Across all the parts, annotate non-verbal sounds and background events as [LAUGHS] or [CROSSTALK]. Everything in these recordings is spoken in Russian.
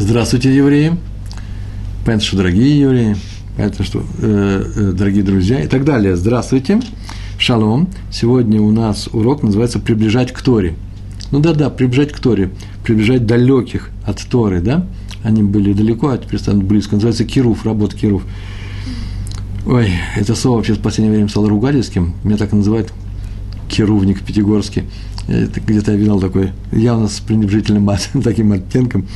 Здравствуйте, евреи. Понятно, что дорогие евреи, понятно, что э, э, дорогие друзья и так далее. Здравствуйте. Шалом. Сегодня у нас урок называется «Приближать к Торе». Ну да-да, приближать к Торе, приближать далеких от Торы, да? Они были далеко, а теперь станут близко. Называется кируф, работа кируф. Ой, это слово вообще в последнее время стало ругательским. Меня так называют кирувник пятигорский. Где-то я видел такой, явно с пренебрежительным [LAUGHS] таким оттенком.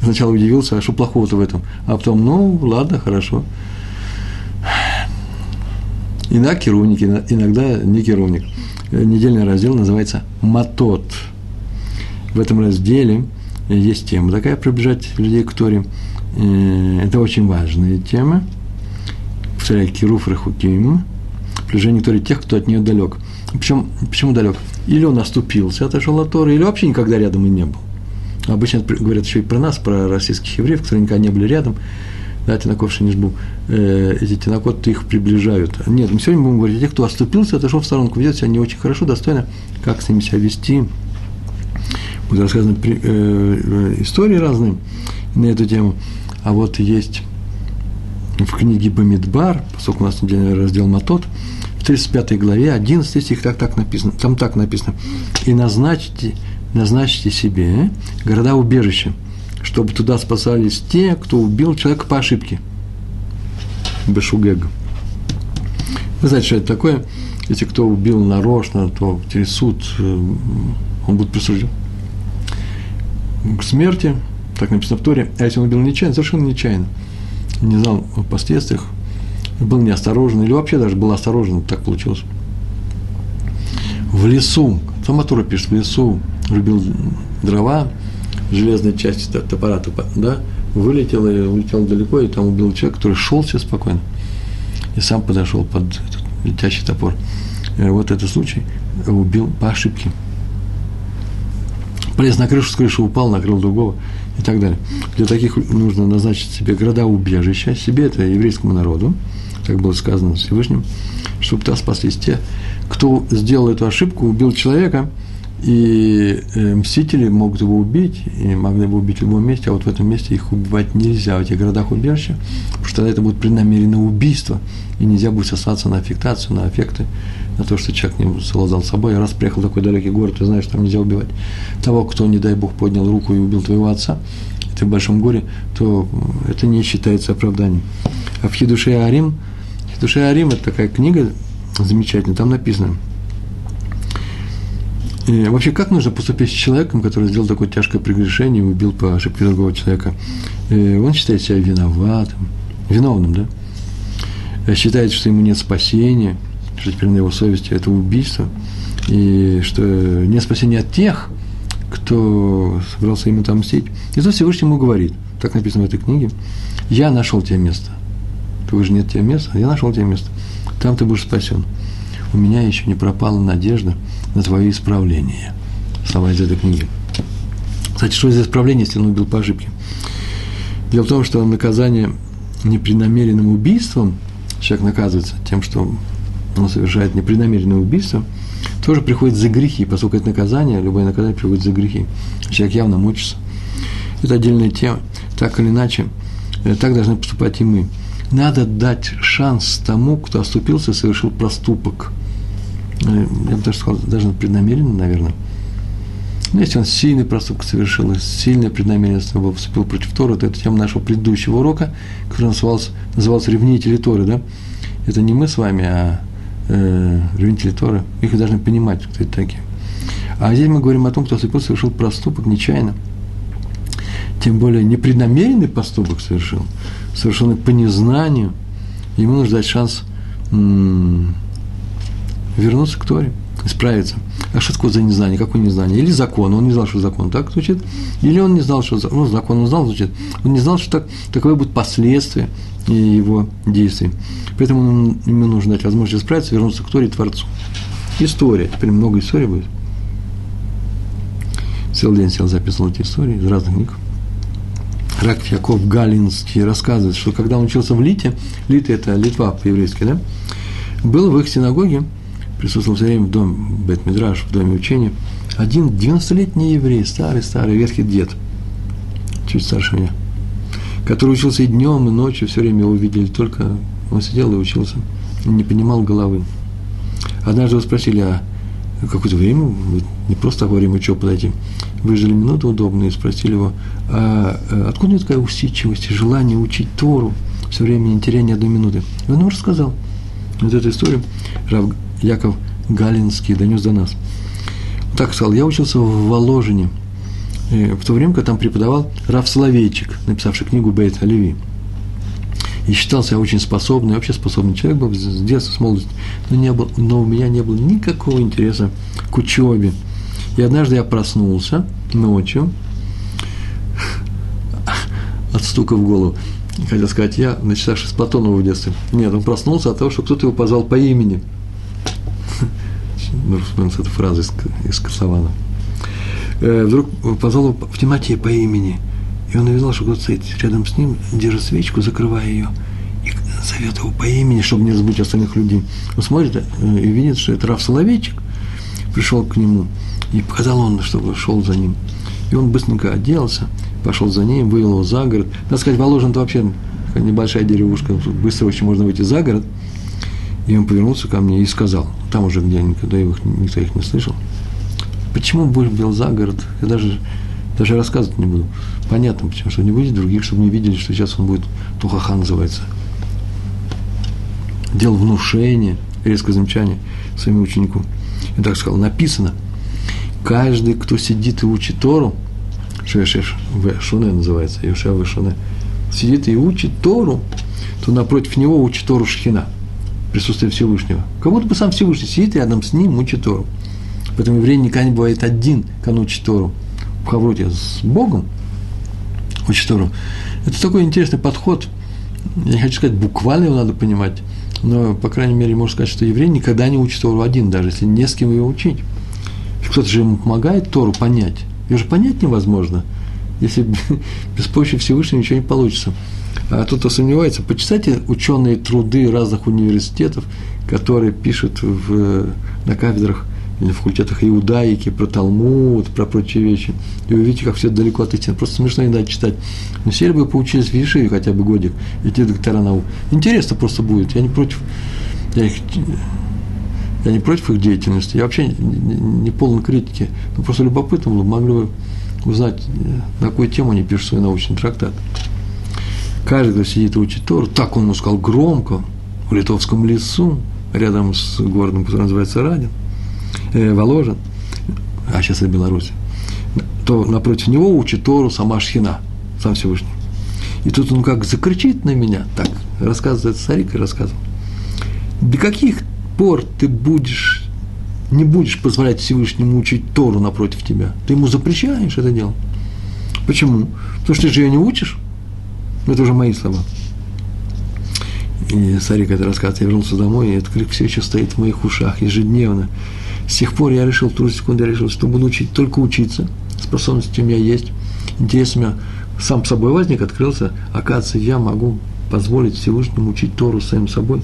Сначала удивился, а что плохого-то в этом? А потом, ну, ладно, хорошо. Иногда керовник, иногда не керовник. Недельный раздел называется «Матот». В этом разделе есть тема такая «Приближать людей к Торе». Э, это очень важная тема. Повторяю, «Кируф Рахуким» – приближение к Торе тех, кто от нее далек. Причем, почему далек? Или он оступился, отошел от Торы, или вообще никогда рядом и не был. Обычно говорят еще и про нас, про российских евреев, которые никогда не были рядом. Да, Тинаков жбу. Э, эти тинакоты их приближают. Нет, мы сегодня будем говорить о тех, кто оступился, отошел в сторонку, ведет себя не очень хорошо, достойно, как с ними себя вести. Будут рассказаны при, э, э, истории разные на эту тему. А вот есть в книге Бамидбар, поскольку у нас недельный раздел Матот, 35 главе, 11 стих, так, так написано, там так написано. «И назначьте назначьте себе города-убежища, чтобы туда спасались те, кто убил человека по ошибке. Бешугег. Вы знаете, что это такое? Если кто убил нарочно, то через суд э, он будет присужден к смерти, так написано в Торе, а если он убил нечаянно, совершенно нечаянно, не знал о последствиях, был неосторожен, или вообще даже был осторожен, так получилось. В лесу, сама Тора пишет, в лесу рубил дрова, железная часть топора, да, вылетела и улетела далеко, и там убил человека, который шел все спокойно, и сам подошел под этот летящий топор. И вот этот случай убил по ошибке. Полез на крышу, с крыши упал, накрыл другого и так далее. Для таких нужно назначить себе города убежища, себе это еврейскому народу, как было сказано Всевышним, чтобы туда спаслись те, кто сделал эту ошибку, убил человека – и э, мстители могут его убить, и могли бы убить в любом месте, а вот в этом месте их убивать нельзя, в этих городах убежища, потому что тогда это будет преднамеренное убийство, и нельзя будет сослаться на аффектацию, на аффекты, на то, что человек не совладал собой. Раз приехал в такой далекий город, ты знаешь, там нельзя убивать того, кто, не дай Бог, поднял руку и убил твоего отца, и ты в большом горе, то это не считается оправданием. А в Хидуше Арим, Хидуше Арим – это такая книга замечательная, там написано – и вообще, как нужно поступить с человеком, который сделал такое тяжкое прегрешение убил по ошибке другого человека? И он считает себя виноватым, виновным, да? Э, считает, что ему нет спасения, что теперь на его совести это убийство, и что нет спасения от тех, кто собрался ему там мстить. И тут Всевышний ему говорит, так написано в этой книге, я нашел тебе место. Ты же нет тебе места, я нашел тебе место. Там ты будешь спасен. У меня еще не пропала надежда – на твое исправление. Слова из этой книги. Кстати, что за исправление, если он убил по ошибке? Дело в том, что наказание непреднамеренным убийством, человек наказывается тем, что он совершает непреднамеренное убийство, тоже приходит за грехи, поскольку это наказание, любое наказание приходит за грехи. Человек явно мучится. Это отдельная тема. Так или иначе, э, так должны поступать и мы. Надо дать шанс тому, кто оступился, совершил проступок – ну, я бы даже сказал, даже преднамеренно, наверное. Но если он сильный проступок совершил, сильное преднамеренность его вступил против Тора, то это тема нашего предыдущего урока, который назывался, назывался «Ревнители Торы», да? Это не мы с вами, а э, ревнители Торы. Их должны понимать, кто это такие. А здесь мы говорим о том, кто вступил, совершил проступок нечаянно. Тем более непреднамеренный поступок совершил, совершенный по незнанию. Ему нужно дать шанс вернуться к Торе, исправиться. А что такое за незнание? Какое незнание? Или закон, он не знал, что закон так звучит, или он не знал, что ну, закон он знал, звучит, он не знал, что так, таковые будут последствия его действий. Поэтому ему нужно дать возможность исправиться, вернуться к Торе и Творцу. История. Теперь много историй будет. Целый день сел, записывал эти истории из разных книг. Раков Яков Галинский рассказывает, что когда он учился в Лите, Лита – это Литва по-еврейски, да, был в их синагоге присутствовал все время в доме Бет-Мидраш, в доме учения, один 90-летний еврей, старый-старый ветхий дед, чуть старше меня, который учился и днем, и ночью, все время его видели, только он сидел и учился, не понимал головы. Однажды его спросили, а какое-то время, не просто так во время учебы подойти, выжили минуту удобную и спросили его, а э, откуда такая усидчивость и желание учить Тору, все время не теряя ни одной минуты? И он ему рассказал. Вот эту историю Рав Яков Галинский донес до нас. Так сказал, я учился в Воложине, э, в то время, когда там преподавал Рав Соловейчик, написавший книгу Бейт Оливи. И считался я очень способный, вообще способный человек был с детства, с молодости, но, не было, но у меня не было никакого интереса к учебе. И однажды я проснулся ночью от стука в голову. Хотел сказать, я, начитавшись Платонова в детстве. Нет, он проснулся от того, что кто-то его позвал по имени. Нужно вспомнить эту фразу из, из Косована. Э, вдруг позвал его в темноте по имени. И он увидел, что кто-то стоит рядом с ним, держит свечку, закрывая ее, и зовет его по имени, чтобы не разбудить остальных людей. Он смотрит э, и видит, что это Раф Соловейчик пришел к нему, и показал он, чтобы шел за ним. И он быстренько оделся, пошел за ним, вывел его за город. Надо сказать, Воложен – это вообще небольшая деревушка, быстро очень можно выйти за город. И он повернулся ко мне и сказал, там уже, где никогда их, никто их не слышал, почему Бог вел за город? Я даже, даже рассказывать не буду. Понятно, почему, чтобы не выйти других, чтобы не видели, что сейчас он будет Тухахан называется. Делал внушение, резкое замечание своему ученику. И так сказал, написано, каждый, кто сидит и учит Тору, Шуне называется, Юша в Шуне, сидит и учит Тору, то напротив него учит Тору Шхина, присутствие Всевышнего. Как будто бы сам Всевышний сидит рядом с ним, учит Тору. Поэтому еврей никогда не бывает один, когда учит Тору. В Хавроте с Богом учит Тору. Это такой интересный подход. Я не хочу сказать, буквально его надо понимать, но, по крайней мере, можно сказать, что еврей никогда не учит Тору один, даже если не с кем ее учить. Кто-то же ему помогает Тору понять. Ее же понять невозможно. Если [LAUGHS] без помощи Всевышнего ничего не получится. А тот, кто сомневается, почитайте ученые труды разных университетов, которые пишут в, на кафедрах или в факультетах иудаики, про Талмуд, про прочие вещи. И вы видите, как все далеко от истины. Просто смешно иногда читать. Но сели бы поучились в Ешиве хотя бы годик, эти доктора наук. Интересно просто будет. Я не против, я их я не против их деятельности, я вообще не, не полон критики, но просто любопытно было, могли бы узнать, на какую тему они пишут свой научный трактат. Каждый, кто сидит и учит Тору, так он ему сказал громко, в Литовском лесу, рядом с городом, который называется Радин, э, Воложен, а сейчас это Беларусь, то напротив него учит Тору сама Шхина, сам Всевышний. И тут он как закричит на меня, так, рассказывает старик и рассказывал. До каких пор ты будешь, не будешь позволять Всевышнему учить Тору напротив тебя. Ты ему запрещаешь это дело. Почему? Потому что ты же ее не учишь. Это уже мои слова. И Сарик это рассказывает, я вернулся домой, и этот крик все еще стоит в моих ушах ежедневно. С тех пор я решил, в ту же секунду я решил, что буду учить, только учиться, способности у меня есть, интерес у меня сам собой возник, открылся, оказывается, я могу позволить Всевышнему учить Тору самим собой,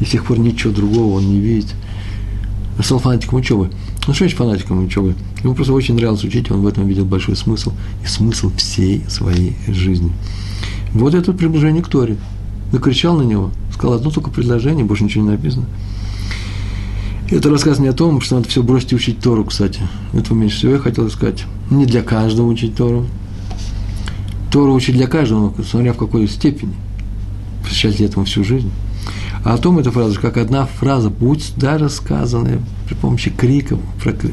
и с тех пор ничего другого он не видит. Он стал фанатиком учебы. Ну, что значит фанатиком учебы? Ему просто очень нравилось учить, он в этом видел большой смысл, и смысл всей своей жизни. Вот это приближение к Торе. Накричал на него, сказал одно только предложение, больше ничего не написано. Это рассказ не о том, что надо все бросить и учить Тору, кстати. Этого меньше всего я хотел сказать. Не для каждого учить Тору. Тору учить для каждого, смотря в какой степени. Посвящать этому всю жизнь. А о том эта фраза, как одна фраза, будь даже сказанная при помощи про, э,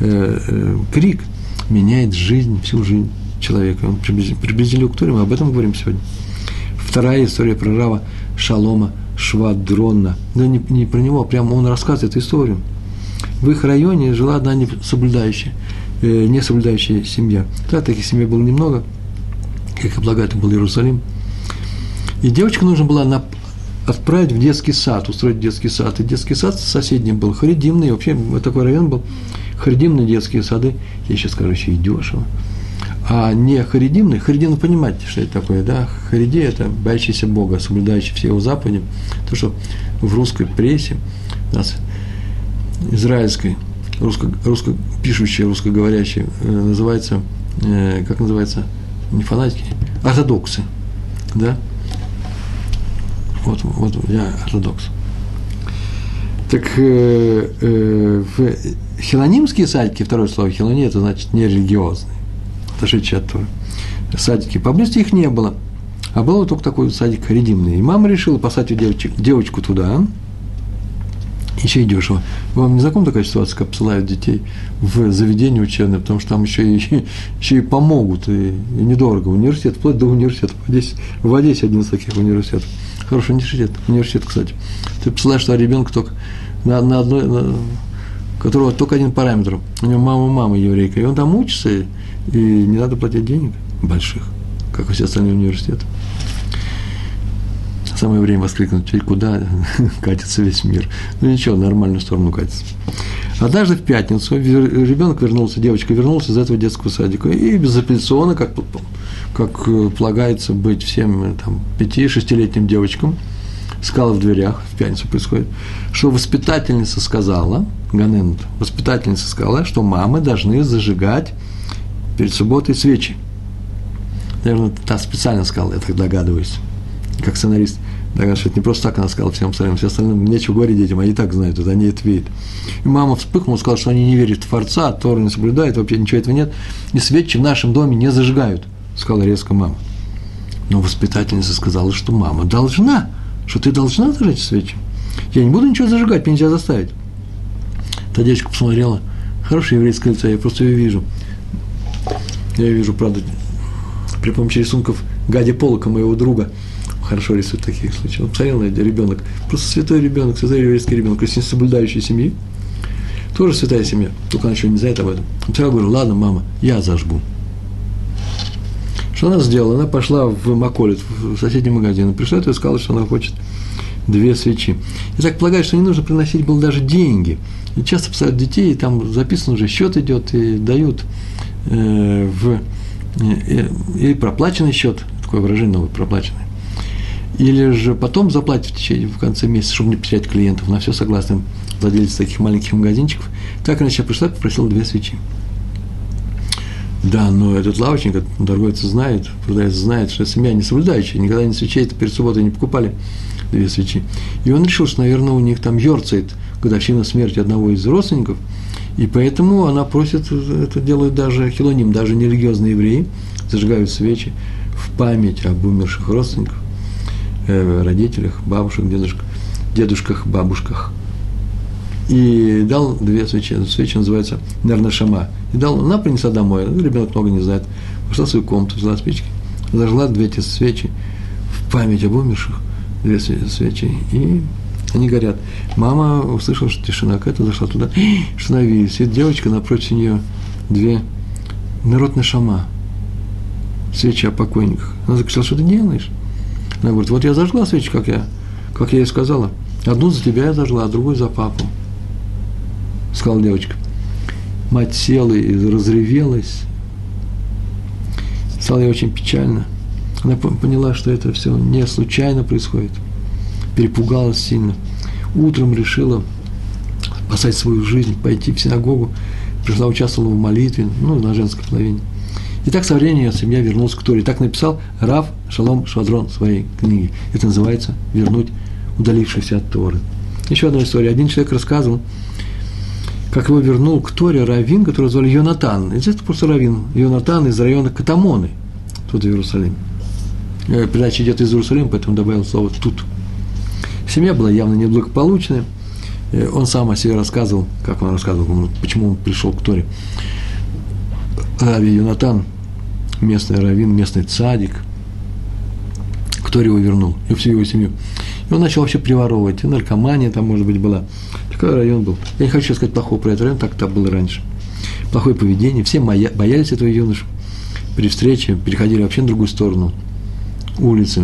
э, крик меняет жизнь, всю жизнь человека. Он приблизили к Торе, мы об этом говорим сегодня. Вторая история про Рава Шалома Швадрона. Да не, не про него, а прямо он рассказывает эту историю. В их районе жила одна несоблюдающая, э, несоблюдающая семья. Да, таких семей было немного, как и благо, был Иерусалим. И девочка нужно было на, отправить в детский сад, устроить детский сад. И детский сад соседний был харидимный, вообще такой район был, харидимные детские сады, я сейчас скажу, еще и дешево. А не харидимный, харидим, понимаете, что это такое, да? Хариди – это боящийся Бога, соблюдающий все его заповеди. То, что в русской прессе, у нас израильской, русско, русско пишущей, русскоговорящей, э, называется, э, как называется, не фанатики, ортодоксы. Да? Вот, вот я ортодокс. Так э, э, в хилонимские садики, второе слово хилони, это значит нерелигиозный, отошедший от Торы. Садики, поблизости их не было. А был только такой садик редимный. И мама решила посадить девочек, девочку туда, еще и дешево. Вам не знакома такая ситуация, как посылают детей в заведение учебное, потому что там еще и, еще и помогут, и, и недорого. Университет, вплоть до университета. В Одессе, в Одессе один из таких университетов. Хороший университет, университет, кстати. Ты посылаешь туда ребенка только на, на одной, на, которого только один параметр. У него мама мама еврейка, и он там учится, и не надо платить денег больших, как и все остальные университеты. Самое время воскликнуть, теперь куда [LAUGHS] катится весь мир. Ну ничего, в нормальную сторону катится. Однажды в пятницу ребенок вернулся, девочка вернулась из этого детского садика, и безапелляционно, как, как э, полагается быть всем э, там, пяти-шестилетним девочкам, сказала в дверях, в пятницу происходит, что воспитательница сказала, Ганент, воспитательница сказала, что мамы должны зажигать перед субботой свечи. Наверное, та специально сказала, я так догадываюсь, как сценарист. Что это не просто так она сказала всем остальным, все остальным нечего говорить детям, они так знают, это они это видят. И мама вспыхнула, сказала, что они не верят в Творца, Тору не соблюдают, вообще ничего этого нет, и свечи в нашем доме не зажигают, сказала резко мама. Но воспитательница сказала, что мама должна, что ты должна зажечь свечи. Я не буду ничего зажигать, меня нельзя заставить. Та девочка посмотрела, хорошее еврейское лицо, я просто ее вижу. Я ее вижу, правда, при помощи рисунков Гади Полока, моего друга – хорошо рисует таких случаев. Он посмотрел на ребенок, просто святой ребенок, святой еврейский ребенок, из соблюдающей семьи, тоже святая семья, только она еще не знает об этом. Посмотрел, говорю, ладно, мама, я зажгу. Что она сделала? Она пошла в Маколит, в соседний магазин, пришла и сказала, что она хочет две свечи. И так полагаю, что не нужно приносить было даже деньги. Часто посылают детей, и там записан уже счет идет, и дают э, в э, и проплаченный счет, такое выражение новое, проплаченный или же потом заплатить в течение, в конце месяца, чтобы не потерять клиентов. На все согласны владельцы таких маленьких магазинчиков. Так иначе я пришла и попросила две свечи. Да, но этот лавочник, этот торговец знает, продавец знает, что семья не соблюдающая, никогда не свечей перед субботой не покупали две свечи. И он решил, что, наверное, у них там ерцает годовщина смерти одного из родственников, и поэтому она просит, это делают даже хилоним, даже нерелигиозные евреи, зажигают свечи в память об умерших родственниках э, родителях, бабушек, дедушках, дедушках, бабушках. И дал две свечи, свечи называется Нернашама. И дал, она принесла домой, ну, ребенок много не знает, пошла в свою комнату, взяла спички, зажгла две эти свечи в память об умерших, две свечи, и они горят. Мама услышала, что тишина какая-то, зашла туда, [GASPS] видит, сидит девочка, напротив нее две народ шама, свечи о покойниках. Она закричала, что ты делаешь? Она говорит, вот я зажгла свечу, как я, как я ей сказала. Одну за тебя я зажгла, а другую за папу. Сказала девочка. Мать села и разревелась. Стало ей очень печально. Она поняла, что это все не случайно происходит. Перепугалась сильно. Утром решила спасать свою жизнь, пойти в синагогу. Пришла, участвовала в молитве, ну, на женской половине. И так со временем семья вернулась к Торе. Так написал Рав Шалом Швадрон в своей книге. Это называется «Вернуть удалившихся от Торы». Еще одна история. Один человек рассказывал, как его вернул к Торе Равин, который звали Йонатан. Здесь просто Равин. Йонатан из района Катамоны, тут в Иерусалиме. Э, передача идет из Иерусалима, поэтому добавил слово «тут». Семья была явно неблагополучная. Э, он сам о себе рассказывал, как он рассказывал, почему он пришел к Торе. Рави Юнатан, местный раввин, местный цадик, кто его вернул, и всю его семью. И он начал вообще приворовывать, и наркомания там, может быть, была. Такой район был. Я не хочу сказать плохого про этот район, так это было раньше. Плохое поведение, все боялись этого юноша. При встрече переходили вообще на другую сторону улицы,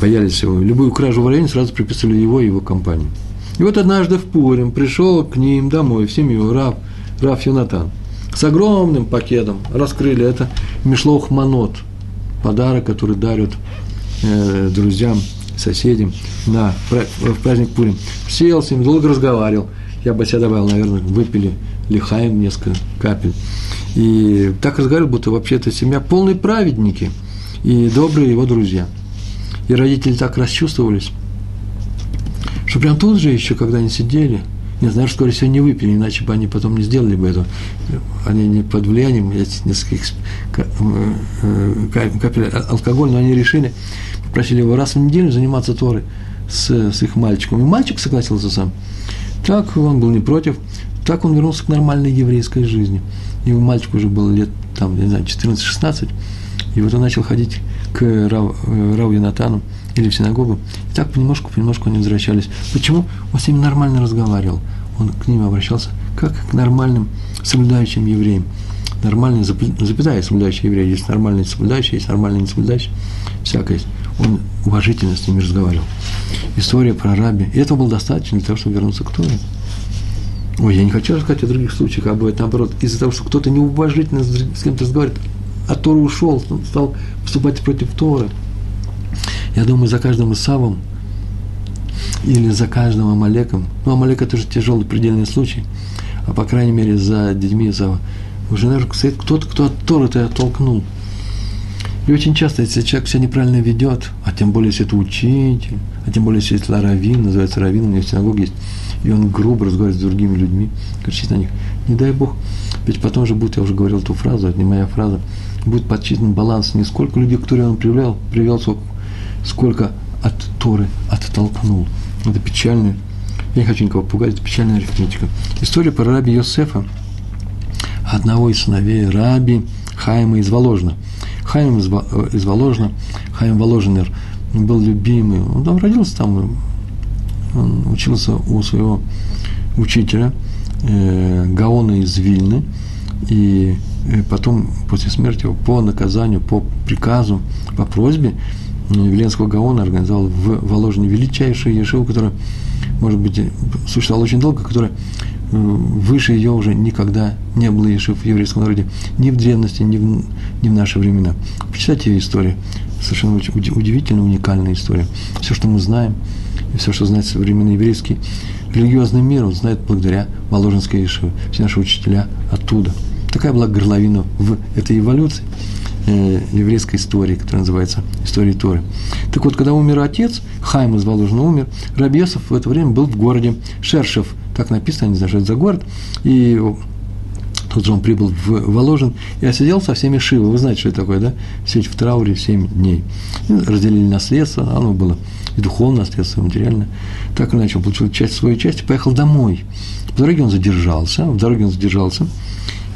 боялись его. Любую кражу в районе сразу приписывали его и его компанию. И вот однажды в Пурим пришел к ним домой, в семью, Рав, Рав Юнатан – с огромным пакетом раскрыли это Мишлох Манот, подарок, который дарят э, друзьям, соседям на, в праздник Пурим. Сел с ним, долго разговаривал. Я бы себя добавил, наверное, выпили лихаем несколько капель. И так разговаривал, будто вообще-то семья полные праведники. и добрые его друзья. И родители так расчувствовались, что прям тут же еще, когда они сидели, не знаю, скорее всего, не выпили, иначе бы они потом не сделали бы это. Они не под влиянием нескольких э, капель алкоголя, но они решили, попросили его раз в неделю заниматься Торой с, с их мальчиком. И мальчик согласился сам. Так он был не против. Так он вернулся к нормальной еврейской жизни. И мальчик уже был лет, там, не знаю, 14-16. И вот он начал ходить к Рау, э, Янатану или в синагогу. И так понемножку, понемножку они возвращались. Почему? Он с ними нормально разговаривал. Он к ним обращался как к нормальным соблюдающим евреям. Нормальный, запятая соблюдающий еврей. Есть нормальный соблюдающий, есть нормальный не соблюдающий. Всякое есть. Он уважительно с ними разговаривал. История про раби. И этого было достаточно для того, чтобы вернуться к Торе. Ой, я не хочу рассказать о других случаях, а бывает наоборот. Из-за того, что кто-то неуважительно с кем-то разговаривает, а Тора ушел, стал поступать против Торы. Я думаю, за каждым Исавом или за каждым Амалеком, ну, Амалек это же тяжелый предельный случай, а по крайней мере за детьми Исава, уже, наверное, стоит кто-то, кто от Торы-то оттолкнул. И очень часто, если человек себя неправильно ведет, а тем более, если это учитель, а тем более, если это раввин, называется раввин, у него в есть, и он грубо разговаривает с другими людьми, кричит на них, не дай Бог, ведь потом же будет, я уже говорил эту фразу, это не моя фраза, будет подсчитан баланс не сколько людей, которые он привел, привел сколько, сколько от Торы оттолкнул. Это печально. Я не хочу никого пугать, это печальная арифметика. История про раби Йосефа, одного из сыновей раби Хайма из Воложна. Хайм из, из Воложна, Хайм Воложенер, был любимый. Он там родился там, он учился у своего учителя, э, Гаона из Вильны, и и потом, после смерти его, по наказанию, по приказу, по просьбе Веленского Гаона организовал в Воложине величайшую ешиву, которая, может быть, существовала очень долго, которая э, выше ее уже никогда не было ешив в еврейском народе, ни в древности, ни в, ни в наши времена. Почитайте ее историю. Совершенно удивительная, уникальная история. Все, что мы знаем, и все, что знает современный еврейский религиозный мир, он знает благодаря Воложенской Ешиве. Все наши учителя оттуда – Такая была горловина в этой эволюции э, еврейской истории, которая называется историей Торы. Так вот, когда умер отец, Хайм из Воложина умер, Рабьесов в это время был в городе Шершев, так написано, не знаю, что это за город, и Тут же он прибыл в Воложин и осидел со всеми Шивы. Вы знаете, что это такое, да? Сидеть в трауре 7 дней. И разделили наследство, оно было и духовное наследство, и материальное. Так или иначе, он получил часть своей части, поехал домой. В дороге он задержался, в дороге он задержался,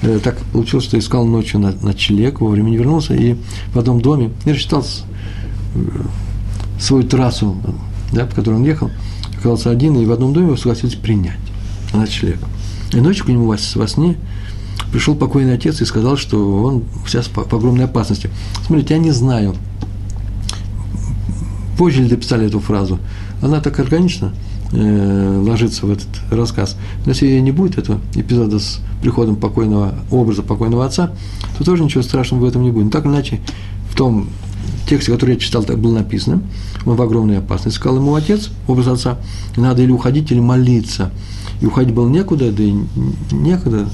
так получилось, что искал ночью на ночлег, вовремя не вернулся, и в одном доме и рассчитал э, свою трассу, да, по которой он ехал, оказался один, и в одном доме его согласились принять на ночлег. И ночью к нему во, во сне пришел покойный отец и сказал, что он сейчас по, по огромной опасности. Смотрите, я не знаю, позже ли дописали эту фразу, она так органична, э, ложится в этот рассказ. Но если не будет этого эпизода с приходом покойного образа покойного отца, то тоже ничего страшного в этом не будет. Но так или иначе, в том тексте, который я читал, так было написано, он в огромной опасности. Сказал ему отец, образ отца, надо или уходить, или молиться. И уходить было некуда, да и некуда,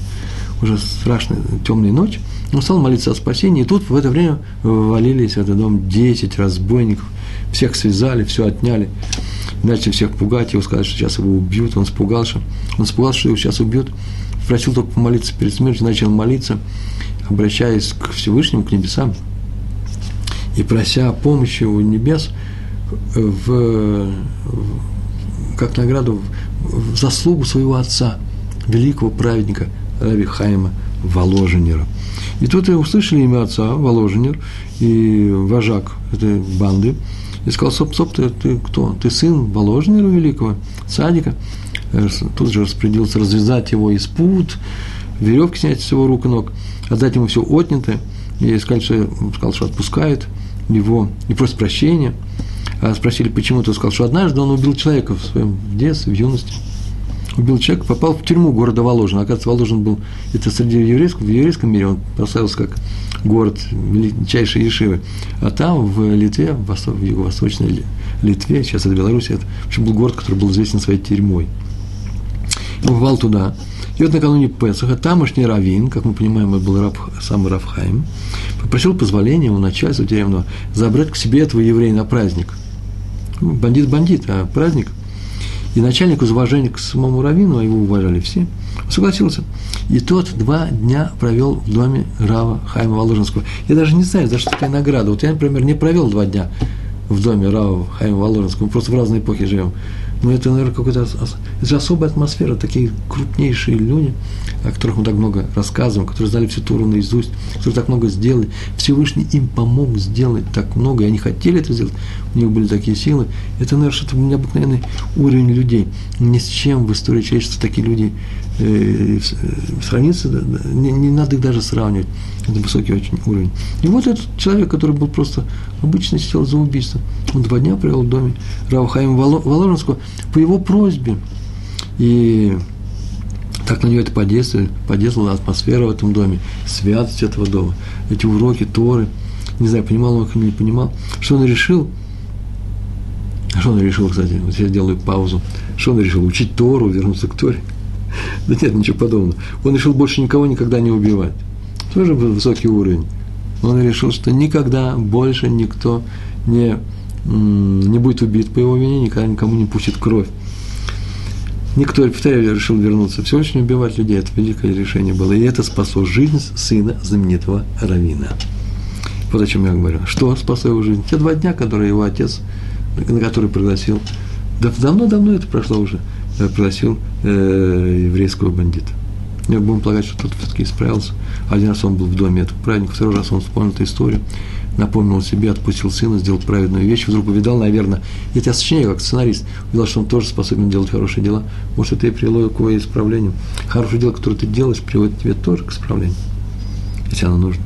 уже страшная темная ночь. Он стал молиться о спасении, и тут в это время ввалились в этот дом 10 разбойников, всех связали, все отняли, начали всех пугать, его сказали, что сейчас его убьют, он испугался, он испугался, что его сейчас убьют, просил только помолиться перед смертью, начал молиться, обращаясь к Всевышнему, к небесам, и прося помощи у небес в, в, как награду в, заслугу своего отца, великого праведника Раби Хайма Воложенера. И тут услышали имя отца, Воложенер, и вожак этой банды, и сказал, стоп, стоп, ты, ты кто? Ты сын Воложенера великого, садика? Тут же распорядился развязать его из пут, веревки снять с его рук и ног, отдать ему все отнятое, и сказать, что, сказал, что отпускает его, и просит прощения. А спросили, почему, то сказал, что однажды он убил человека в своем детстве, в юности. Убил человека, попал в тюрьму города Воложин. Оказывается, Воложин был, это среди еврейского, в еврейском мире он прославился как город величайшей Ешивы. А там, в Литве, в, в юго-восточной Литве, сейчас это Беларусь, это, в общем, был город, который был известен своей тюрьмой. Попал туда, И вот накануне Песаха тамошний раввин, как мы понимаем, это был раб, сам Равхайм, попросил позволения у начальства тюремного забрать к себе этого еврея на праздник. Ну, бандит бандит, а праздник. И начальник из уважения к самому раввину, а его уважали все, согласился. И тот два дня провел в доме Рава Хайма Воложенского. Я даже не знаю, за что такая награда. Вот я, например, не провел два дня в доме Рава Хайма Воложенского. Мы просто в разные эпохи живем. Но это, наверное, какой-то это особая атмосфера, такие крупнейшие люди, о которых мы так много рассказываем, которые знали всю Туру наизусть, которые так много сделали. Всевышний им помог сделать так много, и они хотели это сделать, у них были такие силы. Это, наверное, что-то необыкновенный уровень людей. Ни с чем в истории человечества такие люди э, сравниться, не, не надо их даже сравнивать. Это высокий очень уровень. И вот этот человек, который был просто обычно сидел за убийство, он два дня провел в доме Рава Хаима Воложенского по его просьбе. И так на него это подействовало, подействовала атмосфера в этом доме, святость этого дома, эти уроки Торы. Не знаю, понимал он их или не понимал. Что он решил? Что он решил, кстати, вот я делаю паузу. Что он решил? Учить Тору, вернуться к Торе? Да нет, ничего подобного. Он решил больше никого никогда не убивать. Тоже был высокий уровень. Он решил, что никогда больше никто не, не будет убит по его вине, никогда никому не пустит кровь. Никто, повторяю, решил вернуться. Все очень убивать людей. Это великое решение было. И это спасло жизнь сына знаменитого Равина. Вот о чем я говорю. Что спасло его жизнь? Те два дня, которые его отец, на который пригласил, давно-давно это прошло уже, пригласил э, еврейского бандита. Мы будем полагать, что тот все-таки исправился. Один раз он был в доме этого праздника, второй раз он вспомнил эту историю, напомнил себе, отпустил сына, сделал праведную вещь, вдруг увидал, наверное, я тебя сочиняю как сценарист, увидел, что он тоже способен делать хорошие дела. Может, это и привело к его исправлению. Хорошее дело, которое ты делаешь, приводит тебе тоже к исправлению, если оно нужно.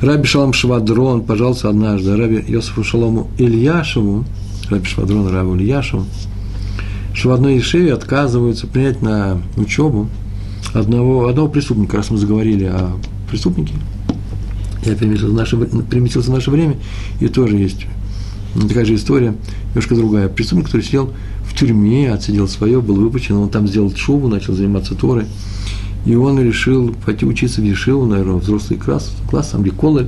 Раби Шалам Швадрон, пожалуйста, однажды Раби Йосифу Шалому Ильяшеву, Раби Швадрон Раби Ильяшеву, что в одной Ешеве отказываются принять на учебу одного, одного преступника, раз мы заговорили о преступнике, я переместился в наше, переместился в наше время, и тоже есть такая же история, немножко другая. Преступник, который сидел в тюрьме, отсидел свое, был выпущен, он там сделал шубу, начал заниматься Торой, и он решил пойти учиться в Ешиву, наверное, взрослый класс, класс там, Ликолы,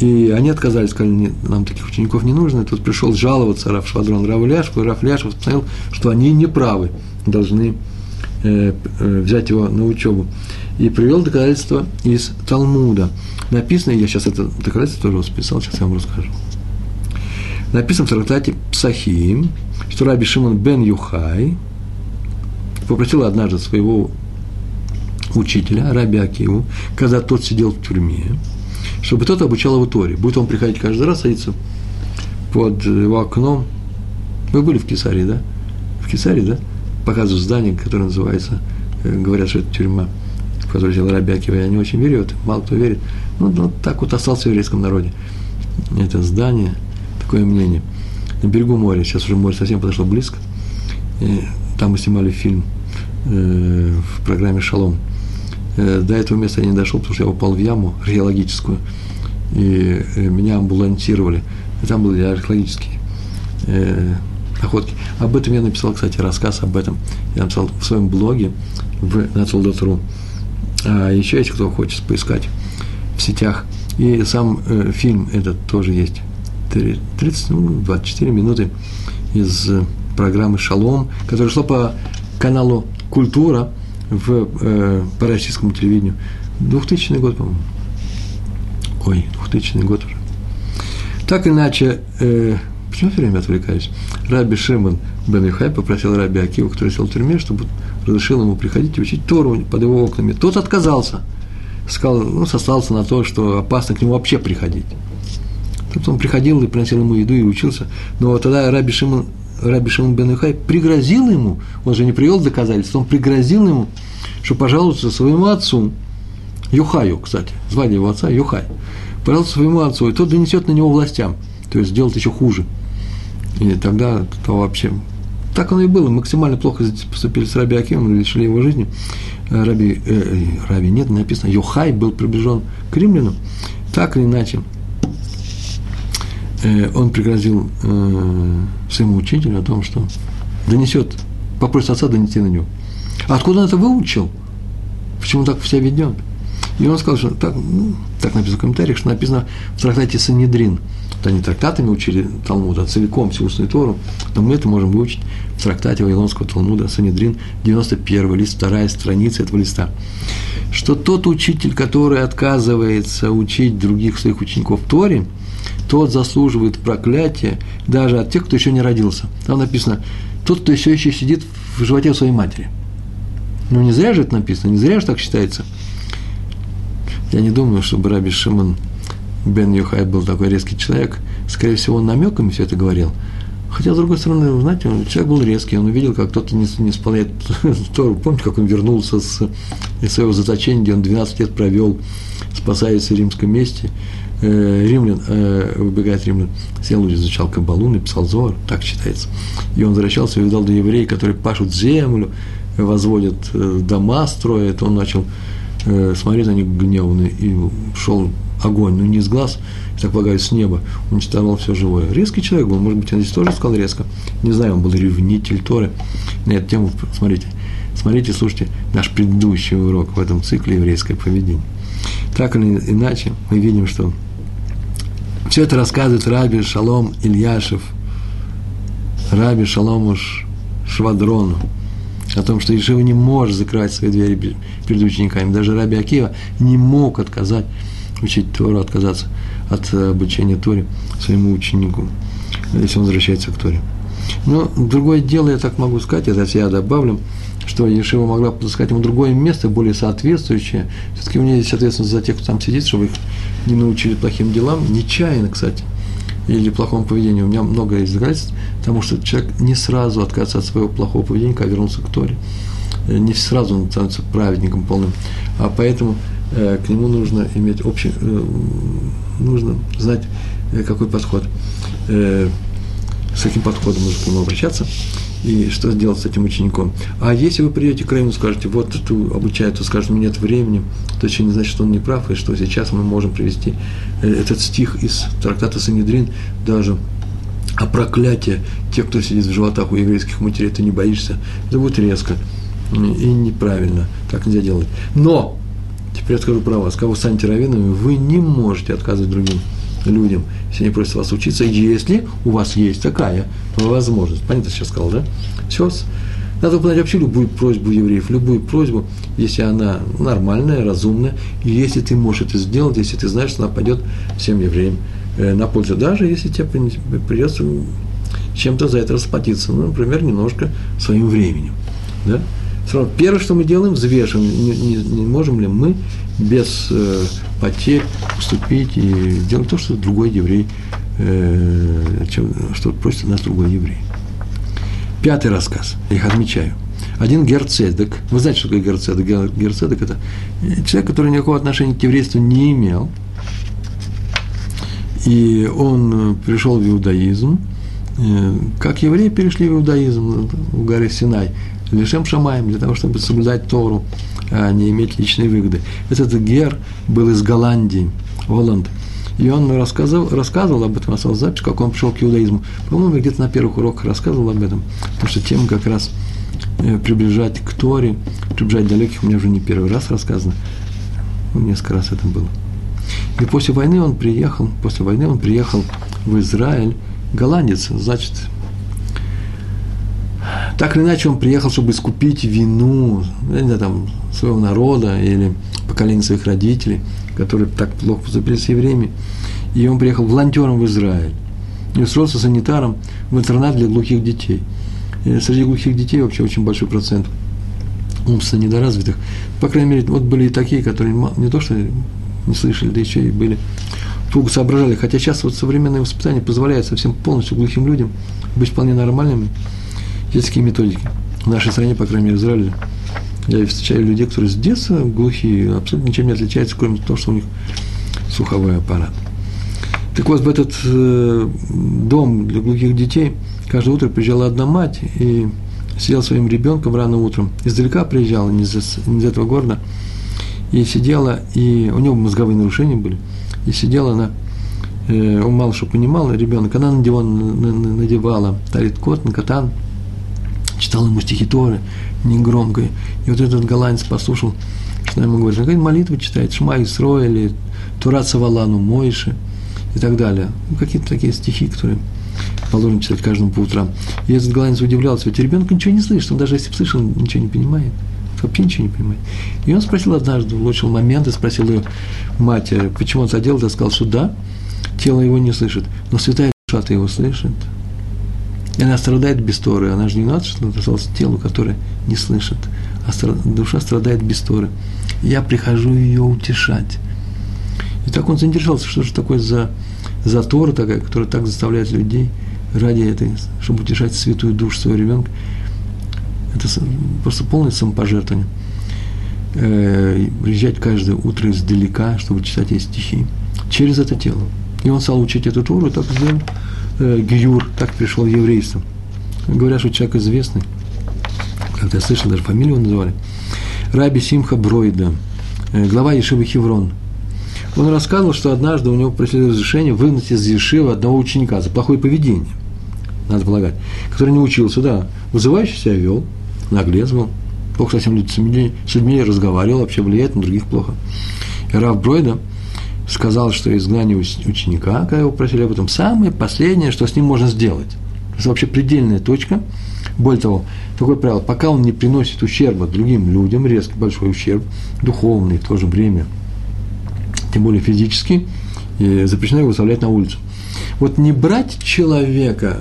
и они отказались, сказали, нет, нам таких учеников не нужно. И тут пришел жаловаться Раф Швадрон Раву Ляшку, и Раф Ляшев посмотрел, что они неправы, должны э, э, взять его на учебу. И привел доказательство из Талмуда. Написано, я сейчас это доказательство тоже списал, сейчас я вам расскажу. Написано в трактате Псахим, что Раби Шимон бен Юхай попросил однажды своего учителя, Раби Акиву, когда тот сидел в тюрьме, чтобы тот обучал его Торе. Будет он приходить каждый раз, садиться под его окном. Вы были в Кесарии, да? В Кесарии, да? Показывают здание, которое называется, э, говорят, что это тюрьма, в которую сидел Рабякива. Я не очень верю, это мало кто верит. Ну, ну, так вот остался в еврейском народе. Это здание, такое мнение. На берегу моря, сейчас уже море совсем подошло близко. И там мы снимали фильм э, в программе «Шалом». Э, до этого места я не дошел, потому что я упал в яму археологическую, и э, меня амбулантировали. И там были археологические э, находки. Об этом я написал, кстати, рассказ об этом. Я написал в своем блоге в Nacl.ru. А еще есть кто хочет поискать в сетях. И сам э, фильм этот тоже есть. 30, ну, 24 минуты из программы «Шалом», которая шла по каналу «Культура», в, э, по российскому телевидению. 2000 год, по-моему. Ой, 2000 год уже. Так иначе, э, почему все время отвлекаюсь? Раби Шимон бен Юхай попросил Раби Акива, который сидел в тюрьме, чтобы разрешил ему приходить и учить Тору под его окнами. Тот отказался. Сказал, ну, сослался на то, что опасно к нему вообще приходить. Тут он приходил и приносил ему еду и учился. Но тогда Раби Шимон Раби Шимон бен Юхай пригрозил ему, он же не привел доказательств, он пригрозил ему, что пожалуется своему отцу, Юхаю, кстати, звали его отца Юхай, пожалуется своему отцу, и тот донесет на него властям, то есть сделает еще хуже. И тогда то вообще... Так оно и было, максимально плохо поступили с Раби Акимом, лишили его жизни. Раби, э, Раби нет, написано, Юхай был приближен к римлянам, так или иначе – Э, он пригрозил э, своему учителю о том, что донесет, попросит отца донести на него. Откуда он это выучил? Почему так себя ведет? И он сказал, что так, ну, так написано в комментариях, что написано в трактате Санедрин. Вот они трактатами учили Талмуд, а целиком всю устную Тору, но мы это можем выучить в трактате Вавилонского Талмуда Санедрин, 91 лист, вторая страница этого листа. Что тот учитель, который отказывается учить других своих учеников Торе, тот заслуживает проклятия даже от тех, кто еще не родился. Там написано, тот, кто еще еще сидит в животе своей матери. Ну, не зря же это написано, не зря же так считается – я не думаю, чтобы Раби Шимон Бен Юхай был такой резкий человек. Скорее всего, он намеками все это говорил. Хотя, с другой стороны, знаете, человек был резкий, он увидел, как кто-то не, не исполняет [LAUGHS] Тору. Помните, как он вернулся с, из своего заточения, где он 12 лет провел, спасаясь в римском месте. Э, римлян, э, выбегает римлян, сел изучал Кабалу, написал Зор, так считается. И он возвращался и увидал до евреи, которые пашут землю, возводят э, дома, строят. Он начал э, смотреть на них гневно, и шел огонь, ну не из глаз, я так полагаю, с неба, уничтожал все живое. Резкий человек был, может быть, он здесь тоже сказал резко, не знаю, он был ревнитель Торы. На эту тему, смотрите, смотрите, слушайте наш предыдущий урок в этом цикле еврейское поведение. Так или иначе, мы видим, что все это рассказывает Раби Шалом Ильяшев, Раби Шаломуш Швадрону, о том, что Ишива не может закрывать свои двери перед учениками. Даже Раби Акива не мог отказать, учить Тору, отказаться от э, обучения Торе своему ученику, если он возвращается к Торе. Но другое дело, я так могу сказать, это я добавлю, что Ешива могла подыскать ему другое место, более соответствующее. Все-таки у нее есть ответственность за тех, кто там сидит, чтобы их не научили плохим делам, нечаянно, кстати, или плохому поведению. У меня много есть доказательств, потому что человек не сразу отказывается от своего плохого поведения, когда вернулся к Торе. Э, не сразу он становится праведником полным. А поэтому э, к нему нужно иметь общий, э, нужно знать, э, какой подход. Э, с каким подходом нужно к нему обращаться и что сделать с этим учеником. А если вы придете к Равину и скажете, вот ты обучает, то скажет, у меня нет времени, то еще не значит, что он не прав, и что сейчас мы можем привести э, этот стих из трактата Санедрин, даже а проклятие тех, кто сидит в животах у еврейских матерей, ты не боишься, это будет резко и неправильно, так нельзя делать. Но, теперь я скажу про вас, кого станете раввинами, вы не можете отказывать другим людям, если они просят вас учиться, если у вас есть такая возможность. Понятно, сейчас сказал, да? Все, надо выполнять вообще любую просьбу евреев, любую просьбу, если она нормальная, разумная, и если ты можешь это сделать, если ты знаешь, что она пойдет всем евреям э, на пользу, даже если тебе придется чем-то за это расплатиться, ну, например, немножко своим временем. Да? Первое, что мы делаем, взвешиваем, не, не, не можем ли мы без э, потерь уступить и сделать то, что другой еврей, э, что просит нас другой еврей. Пятый рассказ, я их отмечаю. Один герцедек, вы знаете, что такое герцедек? Герцедек – это человек, который никакого отношения к еврейству не имел, и он пришел в иудаизм, э, как евреи перешли в иудаизм в горе Синай, лишем шамаем, для того, чтобы соблюдать Тору, а не иметь личной выгоды. Этот Гер был из Голландии, Голланд. И он рассказывал, рассказывал об этом, оставил запись, как он пришел к иудаизму. По-моему, где-то на первых уроках рассказывал об этом, потому что тема как раз э, приближать к Торе, приближать далеких, у меня уже не первый раз рассказано, несколько раз это было. И после войны он приехал, после войны он приехал в Израиль, голландец, значит, так или иначе он приехал, чтобы искупить вину я не знаю, там, своего народа или поколения своих родителей, которые так плохо поступили с евреями. И он приехал волонтером в Израиль. И устроился санитаром в интернат для глухих детей. И среди глухих детей вообще очень большой процент умственно недоразвитых. По крайней мере, вот были и такие, которые не то что не слышали, да еще и были туго соображали. Хотя сейчас вот современное воспитание позволяет совсем полностью глухим людям быть вполне нормальными. Такие методики. В нашей стране, по крайней мере, в Израиле, я встречаю людей, которые с детства глухие, абсолютно ничем не отличаются, кроме того, что у них слуховой аппарат. Так вот, в этот э, дом для глухих детей каждое утро приезжала одна мать и сидела своим ребенком рано утром. Издалека приезжала, не из, не из этого города, и сидела, и у него мозговые нарушения были, и сидела она, э, он мало что понимал, ребенок, она надевала, надевала талит кот, на катан, читал ему стихи Торы, негромко. И вот этот голландец послушал, что ему говорит, какая молитва читает, Шма Исро или Тура Цавалану Мойши и так далее. Ну, какие-то такие стихи, которые положено читать каждому по утрам. И этот голландец удивлялся, ведь ребенок ничего не слышит, он даже если слышал, ничего не понимает. Вообще ничего не понимает. И он спросил однажды, улучшил момент и спросил ее мать, почему он заделал, и сказал, что да, тело его не слышит, но святая душа-то его слышит. И она страдает без Торы. Она же не надо, что называлось телу, которое не слышит. А душа страдает без Торы. Я прихожу ее утешать. И так он заинтересовался, что же такое за, за Тора такая, которая так заставляет людей ради этой, чтобы утешать святую душу своего ребенка. Это просто полное самопожертвование. Э, приезжать каждое утро издалека, чтобы читать эти стихи. Через это тело. И он стал учить эту Тору, и так сделал э, Гиюр, так пришел в еврейство. Говорят, что человек известный, как я слышал, даже фамилию его называли, Раби Симха Бройда, э, глава Ешивы Хеврон. Он рассказывал, что однажды у него просили разрешение выгнать из Ешивы одного ученика за плохое поведение, надо полагать, который не учился, да, вызывающе себя вел, наглец был, плохо совсем людьми, с людьми разговаривал, вообще влияет на других плохо. И Рав Бройда – сказал, что изгнание ученика, когда его просили об этом, самое последнее, что с ним можно сделать. Это вообще предельная точка. Более того, такое правило, пока он не приносит ущерба другим людям, резко большой ущерб, духовный в то же время, тем более физический, запрещено его выставлять на улицу. Вот не брать человека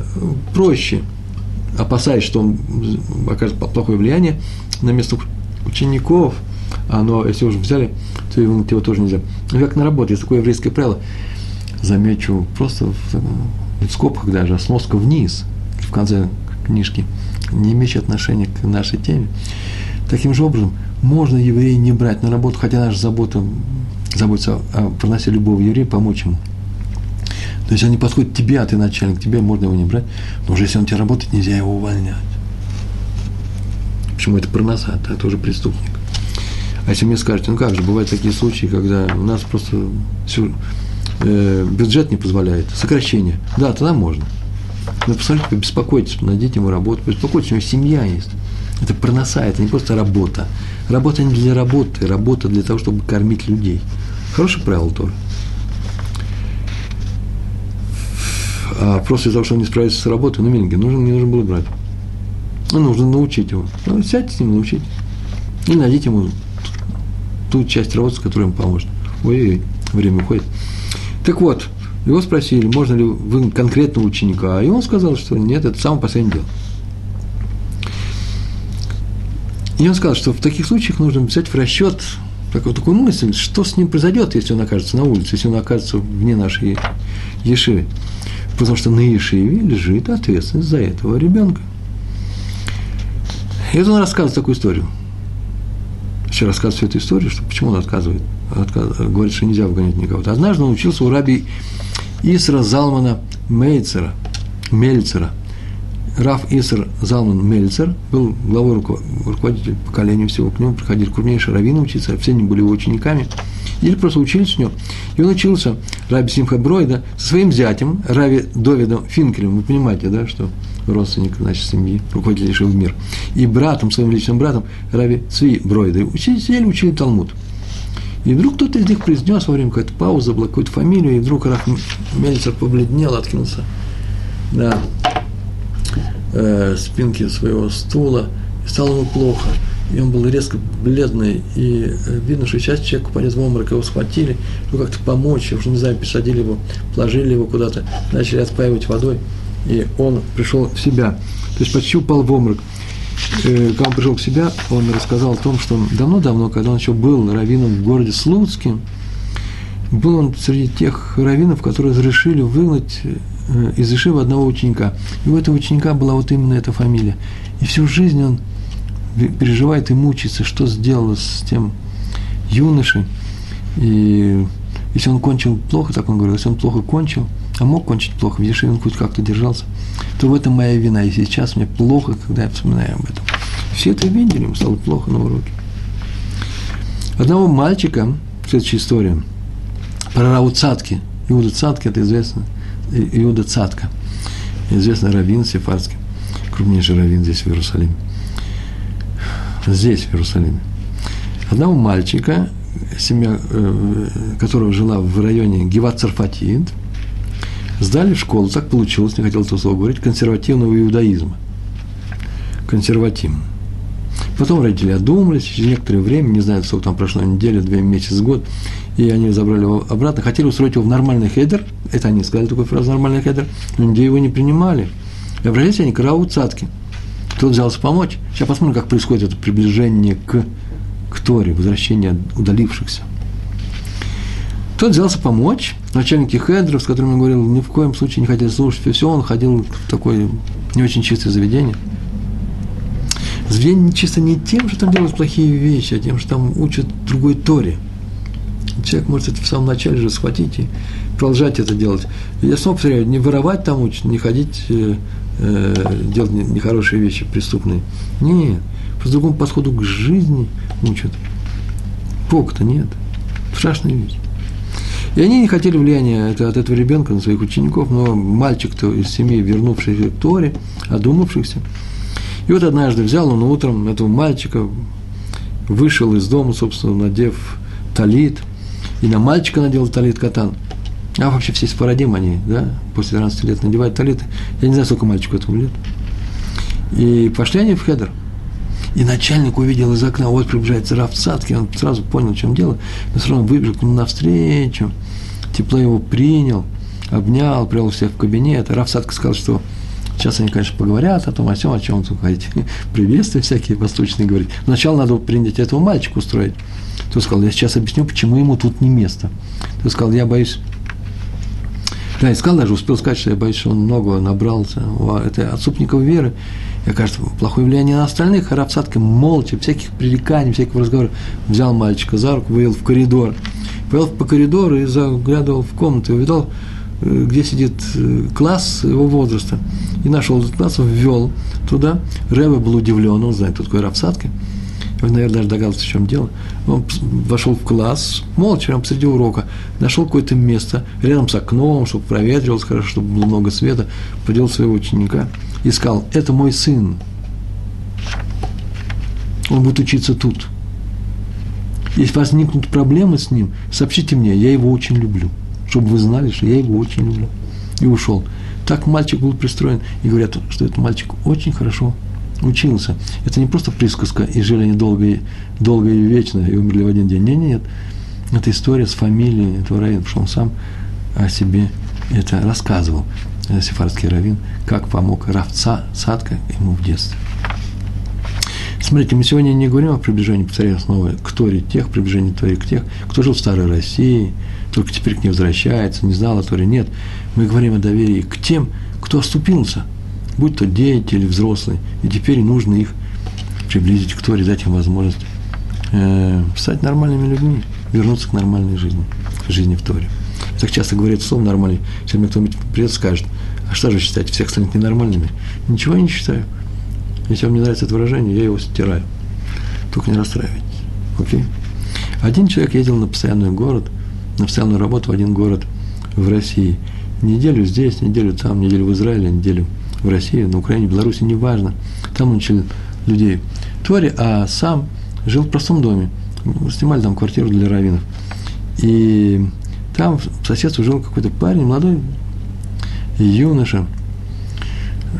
проще, опасаясь, что он окажет плохое влияние на место учеников – оно, если уже взяли, то его, его тоже нельзя. Ну, как на работе, есть такое еврейское правило, замечу, просто в, в скобках даже, а сноска вниз, в конце книжки, не имеющий отношения к нашей теме. Таким же образом, можно еврея не брать на работу, хотя наша забота, заботиться о проносе любого еврея, помочь ему. То есть он не подходит тебе, а ты начальник, тебе можно его не брать. Но уже если он тебе работает, нельзя его увольнять. Почему это проноса? Это уже преступник. А если мне скажете, ну как же, бывают такие случаи, когда у нас просто все, э, бюджет не позволяет, сокращение. Да, тогда можно. Но посмотрите, побеспокойтесь, найдите ему работу, побеспокойтесь, у него семья есть. Это проноса, это не просто работа. Работа не для работы, работа для того, чтобы кормить людей. Хорошее правило тоже. А просто из-за того, что он не справится с работой, ну, миленький, нужно, не нужно было брать. Ну, нужно научить его. Ну, сядьте с ним, научите. И найдите ему ту часть работы, которая ему поможет. Ой-ой-ой, время уходит. Так вот, его спросили, можно ли вы конкретного ученика, и он сказал, что нет, это самое последнее дело. И он сказал, что в таких случаях нужно взять в расчет такую, такую мысль, что с ним произойдет, если он окажется на улице, если он окажется вне нашей Ешивы. Потому что на Ешиве лежит ответственность за этого ребенка. И это он рассказывает такую историю все рассказывает всю эту историю, что почему он отказывает, отказ, говорит, что нельзя выгонять никого. Однажды он учился у раби Исра Залмана Мейцера, Мельцера. Раф Иср Залман Мельцер был главой руководителя поколения всего. К нему приходили крупнейшие раввины учиться, все они были его учениками. Или просто учились у него. И он учился, Раби Симха Бройда, со своим зятем, Рави Довидом Финкелем. Вы понимаете, да, что родственник нашей семьи, руководитель в мир, и братом, своим личным братом, Рави Цви Бройда. Учили, учили Талмуд. И вдруг кто-то из них произнес во время какой-то паузы, была какую-то фамилию, и вдруг Раф Мельцер побледнел, откинулся на э, спинке своего стула, и стало ему плохо. И он был резко бледный, и э, видно, что сейчас человек полез в обморок, его схватили, ну как-то помочь, уже не знаю, посадили его, положили его куда-то, начали отпаивать водой и он пришел в себя. То есть почти упал в обморок. Э, когда он пришел к себя, он рассказал о том, что давно-давно, когда он еще был раввином в городе Слуцке, был он среди тех раввинов, которые разрешили выгнать э, из Ишива одного ученика. И у этого ученика была вот именно эта фамилия. И всю жизнь он переживает и мучается, что сделало с тем юношей. И если он кончил плохо, так он говорил, если он плохо кончил, а мог кончить плохо, в Ешиве как-то держался, то в этом моя вина. И сейчас мне плохо, когда я вспоминаю об этом. Все это видели, ему стало плохо на уроке. Одного мальчика, следующая история, про Рау Цатки. Иуда Цатки, это известно, Иуда Цатка, известный раввин сефардский. крупнейший раввин здесь, в Иерусалиме. Здесь, в Иерусалиме. Одного мальчика, семья э, которого жила в районе Геват Царфатид, сдали в школу, так получилось, не хотел это слово говорить, консервативного иудаизма. Консервативно. Потом родители одумались, через некоторое время, не знаю, сколько там прошло, неделя, две месяца, год, и они забрали его обратно, хотели устроить его в нормальный хедер, это они сказали такую фразу, нормальный хедер, но где его не принимали. И обратились они к Раву Цатке. Тот взялся помочь. Сейчас посмотрим, как происходит это приближение к, к Торе, возвращение удалившихся. Тот взялся помочь, начальники хедров, с которыми я говорил, ни в коем случае не хотели слушать, все, он ходил в такое не очень чистое заведение. Заведение чисто не тем, что там делают плохие вещи, а тем, что там учат другой Торе. Человек может это в самом начале же схватить и продолжать это делать. Я снова повторяю, не воровать там учат, не ходить, э, э, делать нехорошие вещи преступные. Нет, по другому подходу к жизни учат. Бог-то нет. Страшная вещь. И они не хотели влияния от этого ребенка на своих учеников, но мальчик-то из семьи, вернувшийся к Торе, одумавшихся. И вот однажды взял он утром этого мальчика, вышел из дома, собственно, надев талит, и на мальчика надел талит катан. А вообще все спорадим они, да, после 12 лет надевают талиты. Я не знаю, сколько мальчику этому лет. И пошли они в хедер. И начальник увидел из окна, вот приближается Раф он сразу понял, в чем дело, но все равно выбежал к нему навстречу, тепло его принял, обнял, привел всех в кабинет. Раф Цатка сказал, что сейчас они, конечно, поговорят о том, о чем, о чем тут говорить, [LAUGHS] приветствия всякие восточные говорить. Сначала надо принять этого мальчика устроить. Тот сказал, я сейчас объясню, почему ему тут не место. Тот сказал, я боюсь, да, и сказал даже, успел сказать, что я боюсь, что он много набрался. Это отступников веры. Я, кажется, плохое влияние на остальных. Арабсадка молча, всяких пререканий, всякого разговора, взял мальчика за руку, вывел в коридор. Повел по коридору и заглядывал в комнату, и увидал, э, где сидит э, класс его возраста. И нашел этот класс, ввел туда. Рэбе был удивлен, он знает, кто такой Рапсадка. Он, наверное, даже догадался, в чем дело. Он вошел в класс, молча, прямо посреди урока, нашел какое-то место рядом с окном, чтобы проветривалось хорошо, чтобы было много света, подел своего ученика и сказал, это мой сын. Он будет учиться тут. Если возникнут проблемы с ним, сообщите мне, я его очень люблю. Чтобы вы знали, что я его очень люблю. И ушел. Так мальчик был пристроен. И говорят, что этот мальчик очень хорошо учился. Это не просто присказка, и жили они долго, и, долго и вечно, и умерли в один день. Нет, нет, это история с фамилией этого раввина, потому что он сам о себе это рассказывал, сефардский раввин, как помог Равца Садка ему в детстве. Смотрите, мы сегодня не говорим о приближении, повторяю снова, к Торе тех, приближении Торе к тех, кто жил в Старой России, только теперь к ней возвращается, не знал о Торе, нет. Мы говорим о доверии к тем, кто оступился – будь то дети или взрослые, и теперь нужно их приблизить к Торе, дать им возможность э, стать нормальными людьми, вернуться к нормальной жизни, жизни в Торе. Так часто говорят слово нормальный, если мне кто-нибудь придет, скажет, а что же считать, всех станет ненормальными? Ничего я не считаю. Если вам не нравится это выражение, я его стираю. Только не расстраивайтесь. Окей? Один человек ездил на постоянный город, на постоянную работу в один город в России. Неделю здесь, неделю там, неделю в Израиле, неделю в России, на Украине, Беларуси, неважно. Там он учил людей Торе, а сам жил в простом доме. Снимали там квартиру для раввинов. И там в соседстве жил какой-то парень, молодой юноша,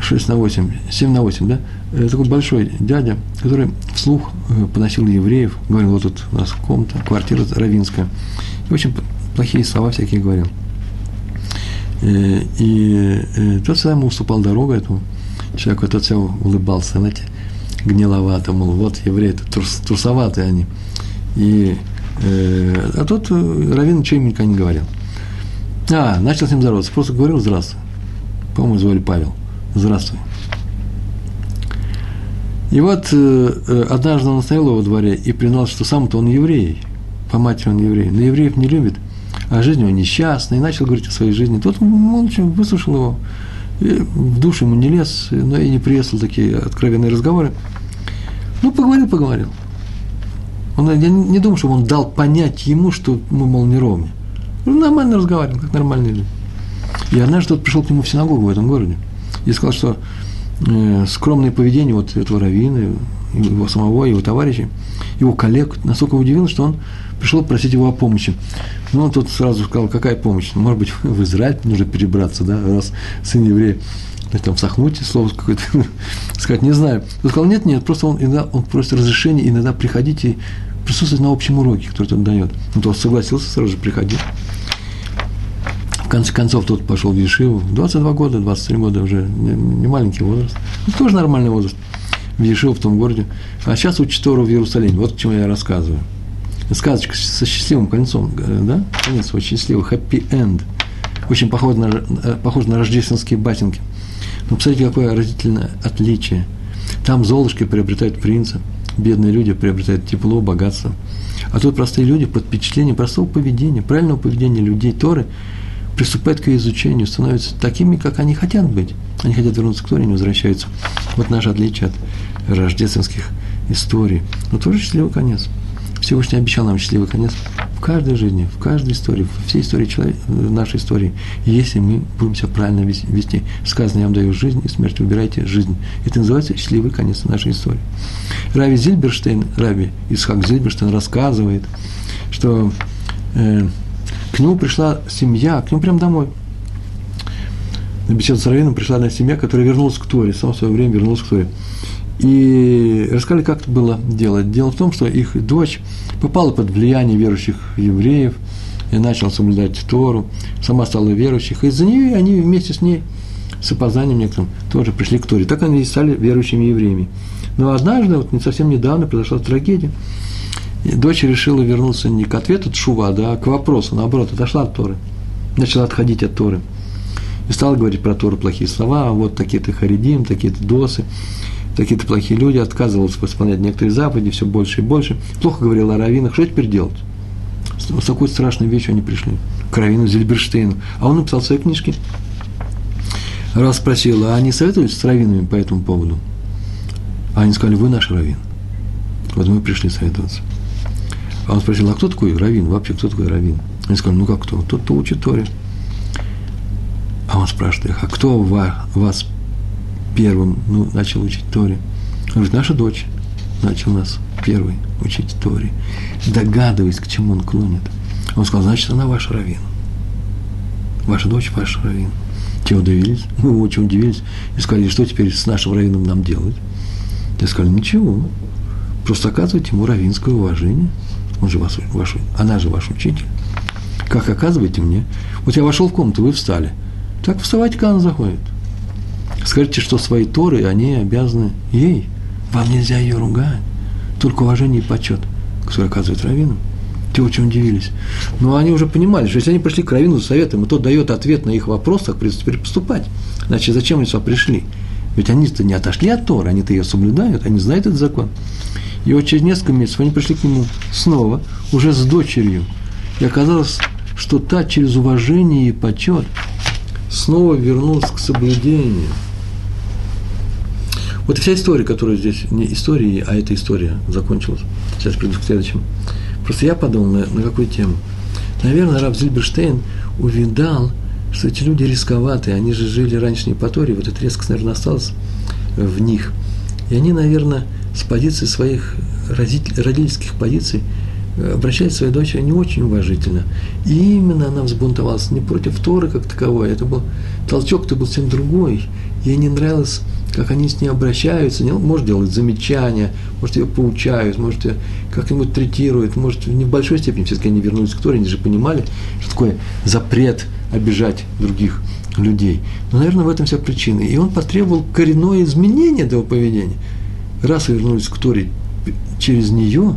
6 на 8, 7 на 8, да, такой большой дядя, который вслух э, поносил евреев, говорил, вот тут у нас комната, квартира равинская. И очень плохие слова всякие говорил. Э, и э, тот всегда ему уступал дорогу этому человеку, тот все улыбался, знаете, гниловато, мол, вот евреи, трус, трусоватые они. И, э, а тот э, Равин ничего им никогда не говорил. А, начал с ним здороваться, просто говорил здравствуй. По-моему, звали Павел. Здравствуй. И вот э, однажды он стоял во дворе и признал, что сам-то он еврей, по матери он еврей, но евреев не любит – а жизнь его несчастная, и начал говорить о своей жизни. Тот молча выслушал его, и в душу ему не лез, но и не приветствовал такие откровенные разговоры. Ну, поговорил, поговорил. Он, я не думаю, что он дал понять ему, что мы, мол, не ровня. Ну, нормально разговаривал, как нормальные люди. И однажды тот пришел к нему в синагогу в этом городе и сказал, что э, скромное поведение вот этого раввина, его самого, его товарищей, его коллег, настолько удивило, что он пришел просить его о помощи. Ну, он тут сразу сказал, какая помощь? Ну, может быть, [LAUGHS] в Израиль нужно перебраться, да, раз сын еврея, там, сохнуть, слово какое-то, [LAUGHS] сказать, не знаю. Он сказал, нет, нет, просто он, иногда, он просит разрешения иногда приходить и присутствовать на общем уроке, который он дает. Он то согласился, сразу же приходил. В конце концов, тот пошел в Ешиву. 22 года, 23 года уже, не, не маленький возраст. Ну, тоже нормальный возраст. В Ешиву, в том городе. А сейчас учит Тору в Иерусалиме. Вот к чему я рассказываю. Сказочка со счастливым концом, да? Конец очень счастливый, end. Очень похож на, э, похож на рождественские батинки. Но посмотрите, какое разительное отличие. Там золушки приобретают принца, бедные люди приобретают тепло, богатство. А тут простые люди под впечатлением простого поведения, правильного поведения людей Торы – приступают к ее изучению, становятся такими, как они хотят быть. Они хотят вернуться к Торе, не возвращаются. Вот наше отличие от рождественских историй. Но тоже счастливый конец. Всевышний обещал нам счастливый конец в каждой жизни, в каждой истории, в всей истории человек, нашей истории. если мы будем себя правильно вести, сказано, я вам даю жизнь и смерть, выбирайте жизнь. Это называется счастливый конец нашей истории. Рави Зильберштейн, Рави Исхак Зильберштейн рассказывает, что э, к нему пришла семья, к нему прямо домой. На беседу с Равином пришла одна семья, которая вернулась к Торе, сама в свое время вернулась к Торе. И рассказали, как это было делать. Дело в том, что их дочь попала под влияние верующих евреев и начала соблюдать Тору, сама стала верующих, и из-за нее они вместе с ней, с опозданием некоторым, тоже пришли к Торе. Так они и стали верующими евреями. Но однажды, вот не совсем недавно, произошла трагедия – дочь решила вернуться не к ответу Тшува, да, а к вопросу, наоборот, отошла от Торы, начала отходить от Торы. И стала говорить про Тору плохие слова, а вот такие-то харидим, такие-то досы, такие-то плохие люди, отказывалась исполнять некоторые заповеди, все больше и больше. Плохо говорила о раввинах, что теперь делать? С такой страшной вещью они пришли, к раввину Зельберштейну. А он написал свои книжки. Раз спросил, а они советовались с раввинами по этому поводу? А они сказали, вы наш раввин. Вот мы пришли советоваться. А он спросил, а кто такой раввин? Вообще, кто такой раввин? Они сказали, ну как кто? Тот, кто учит Торе. А он спрашивает их, а кто вас первым ну, начал учить Торе? Он говорит, наша дочь начал нас первый учить Торе. Догадываясь, к чему он клонит. Он сказал, значит, она ваш раввин. Ваша дочь ваш раввин. Те удивились, мы [LAUGHS] очень удивились и сказали, что теперь с нашим раввином нам делать? Я сказали, ничего, просто оказывайте ему раввинское уважение – он же ваш, ваш, она же ваш учитель. Как оказываете мне? Вот я вошел в комнату, вы встали. Так вставать, она заходит. Скажите, что свои торы, они обязаны ей. Вам нельзя ее ругать. Только уважение и почет, который оказывает раввину. Те очень удивились. Но они уже понимали, что если они пришли к раввину за советом, и тот дает ответ на их вопрос, так придется поступать. Значит, зачем они сюда пришли? Ведь они-то не отошли от Торы, они-то ее соблюдают, они знают этот закон. И вот через несколько месяцев они пришли к нему снова, уже с дочерью. И оказалось, что та через уважение и почет снова вернулась к соблюдению. Вот вся история, которая здесь, не история, а эта история закончилась. Сейчас приду к следующему. Просто я подумал, на, на какую тему. Наверное, Раб Зильберштейн увидал, что эти люди рисковатые, они же жили раньше не по Торе, вот эта резкость, наверное, осталась в них. И они, наверное, с позиции своих родительских позиций э, обращались к своей дочери не очень уважительно. И именно она взбунтовалась не против Торы как таковой, это был толчок-то был совсем другой. Ей не нравилось, как они с ней обращаются, не, может делать замечания, может ее поучают, может ее как-нибудь третируют, может в небольшой степени все-таки они вернулись к Торе, они же понимали, что такое запрет обижать других людей. Но, наверное, в этом вся причина. И он потребовал коренное изменение этого поведения – раз вы вернулись к Торе через нее,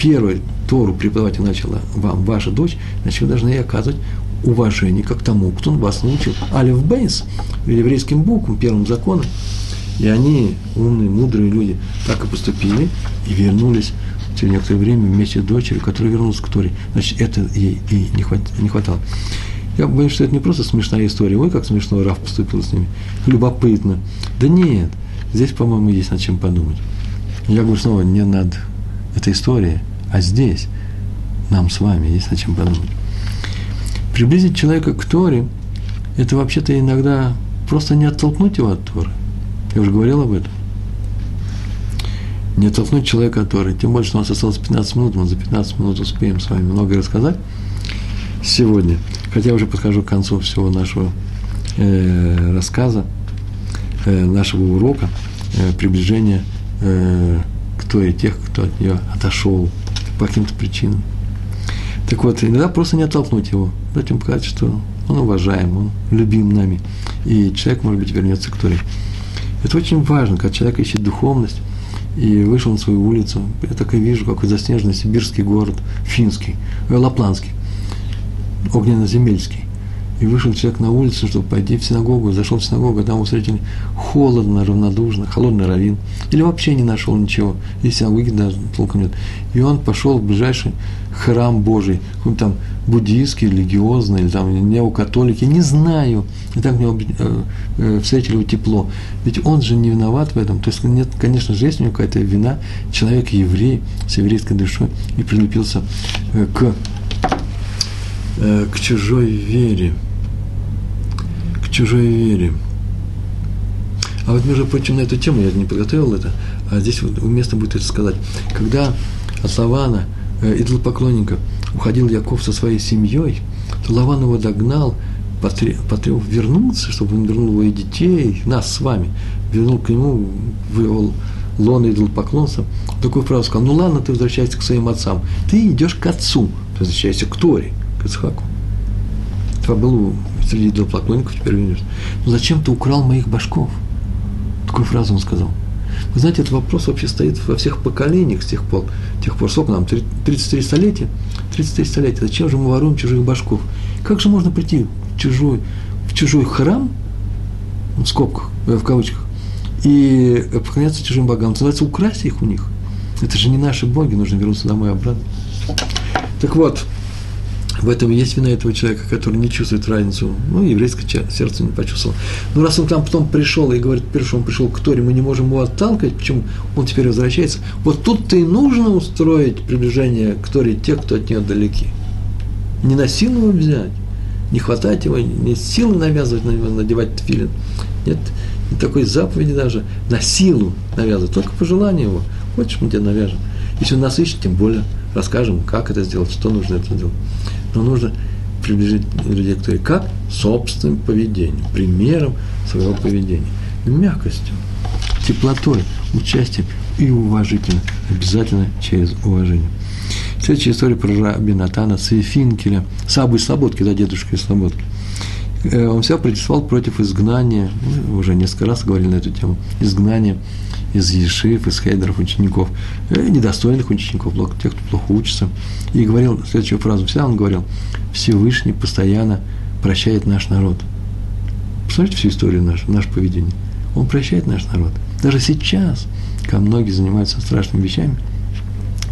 первую Тору преподавать начала вам ваша дочь, значит, вы должны ей оказывать уважение как тому, кто вас научил. Алиф Бейнс, еврейским буквам, первым законом. И они, умные, мудрые люди, так и поступили и вернулись через некоторое время вместе с дочерью, которая вернулась к Торе. Значит, это ей и не хватало. Я боюсь, что это не просто смешная история. Ой, как смешно Раф поступил с ними. Любопытно. Да нет – Здесь, по-моему, есть над чем подумать. Я говорю снова, не над этой историей, а здесь нам с вами есть над чем подумать. Приблизить человека к Торе – это вообще-то иногда просто не оттолкнуть его от Торы. Я уже говорил об этом. Не оттолкнуть человека, который, тем более, что у нас осталось 15 минут, мы за 15 минут успеем с вами многое рассказать сегодня. Хотя я уже подхожу к концу всего нашего э, рассказа, нашего урока, э, приближения э, к той тех, кто от нее отошел по каким-то причинам. Так вот, иногда просто не оттолкнуть его, дать ему показать, что он уважаем, он любим нами, и человек, может быть, вернется к Торе. Это очень важно, когда человек ищет духовность, и вышел на свою улицу, я так и вижу, какой заснеженный сибирский город, финский, э, лапланский, огненно-земельский. И вышел человек на улицу, чтобы пойти в синагогу, зашел в синагогу, там его встретили холодно, равнодушно, холодный равин. Или вообще не нашел ничего, и синагоги даже толком нет. И он пошел в ближайший храм Божий, какой там буддийский, религиозный, или там неокатолики, не знаю. И так мне э, э, встретили его тепло. Ведь он же не виноват в этом. То есть, нет, конечно же, есть у него какая-то вина. Человек еврей, с еврейской душой, и прилепился э, к к чужой вере. Чужой вере. А вот, между прочим, на эту тему я не подготовил это, а здесь вот уместно будет это сказать. Когда от Лавана, э, идолопоклонника, уходил Яков со своей семьей, то Лаван его догнал, потребовал вернуться, чтобы он вернул его и детей, нас с вами, вернул к нему в его лоно идолопоклонства. Такую фразу сказал, ну ладно, ты возвращайся к своим отцам, ты идешь к отцу, ты возвращайся к Торе – к Ицхаку. Това был среди идолопоклонников, теперь видишь. Но зачем ты украл моих башков? Такую фразу он сказал. Вы знаете, этот вопрос вообще стоит во всех поколениях с тех пор. Тех пор, сколько нам, 33 столетия? 33 столетия. Зачем же мы воруем чужих башков? Как же можно прийти в чужой, в чужой храм, в скобках, э, в кавычках, и поклоняться чужим богам? Это называется украсть их у них. Это же не наши боги, нужно вернуться домой обратно. Так вот, в этом есть вина этого человека, который не чувствует разницу. Ну, еврейское сердце не почувствовало. Но раз он к нам потом пришел и говорит, что он пришел к Торе, мы не можем его отталкивать, почему он теперь возвращается. Вот тут-то и нужно устроить приближение к Торе тех, кто от нее далеки. Не на силу его взять, не хватать его, не силы навязывать на него, надевать тфилин. Нет, не такой заповеди даже, на силу навязывать, только по желанию его. Хочешь, мы тебе навяжем. Если он нас ищет, тем более расскажем, как это сделать, что нужно это сделать но нужно приближить людей к Торе как? Собственным поведением, примером своего поведения, мягкостью, теплотой, участием и уважительно, обязательно через уважение. Следующая история про раби Натана Саефинкеля, Сабы Слободки, да, дедушка из Слободки. Э, он себя протестовал против изгнания, мы уже несколько раз говорили на эту тему, изгнания из ешив, из хейдеров учеников, э, недостойных учеников, тех, кто плохо учится. И говорил следующую фразу, всегда он говорил, Всевышний постоянно прощает наш народ. Посмотрите всю историю нашу, наше поведение. Он прощает наш народ. Даже сейчас, когда многие занимаются страшными вещами,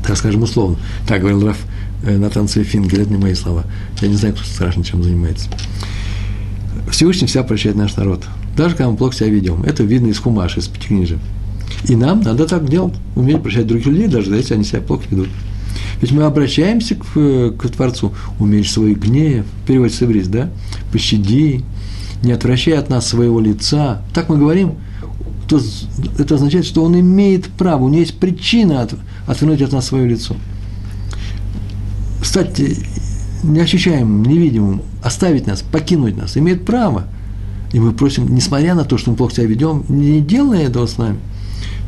так скажем условно, так говорил Раф э, Натан Цвефингель, это не мои слова. Я не знаю, кто страшно чем занимается. Всевышний вся прощает наш народ. Даже когда мы плохо себя ведем. Это видно из Хумаша, из Пятикнижия. И нам надо так делать, уметь прощать других людей, даже если они себя плохо ведут. Ведь мы обращаемся к, к Творцу, умеешь свой гнев, переводится с иврит, да, пощади, не отвращай от нас своего лица. Так мы говорим, то это означает, что он имеет право, у него есть причина от, отвернуть от нас свое лицо. Стать неощущаемым, невидимым, оставить нас, покинуть нас, имеет право. И мы просим, несмотря на то, что мы плохо себя ведем, не делай этого с нами –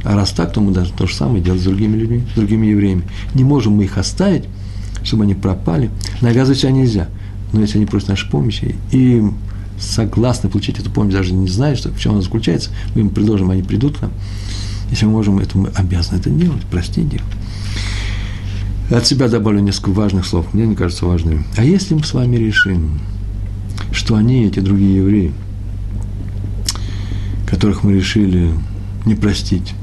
а раз так, то мы должны то же самое делать с другими людьми, с другими евреями. Не можем мы их оставить, чтобы они пропали. Навязывать себя нельзя. Но если они просят нашей помощи и согласны получить эту помощь, даже не зная, что, в чем она заключается, мы им предложим, они придут к нам. Если мы можем это, мы обязаны это делать, простить их. От себя добавлю несколько важных слов, мне они кажутся важными. А если мы с вами решим, что они, эти другие евреи, которых мы решили не простить,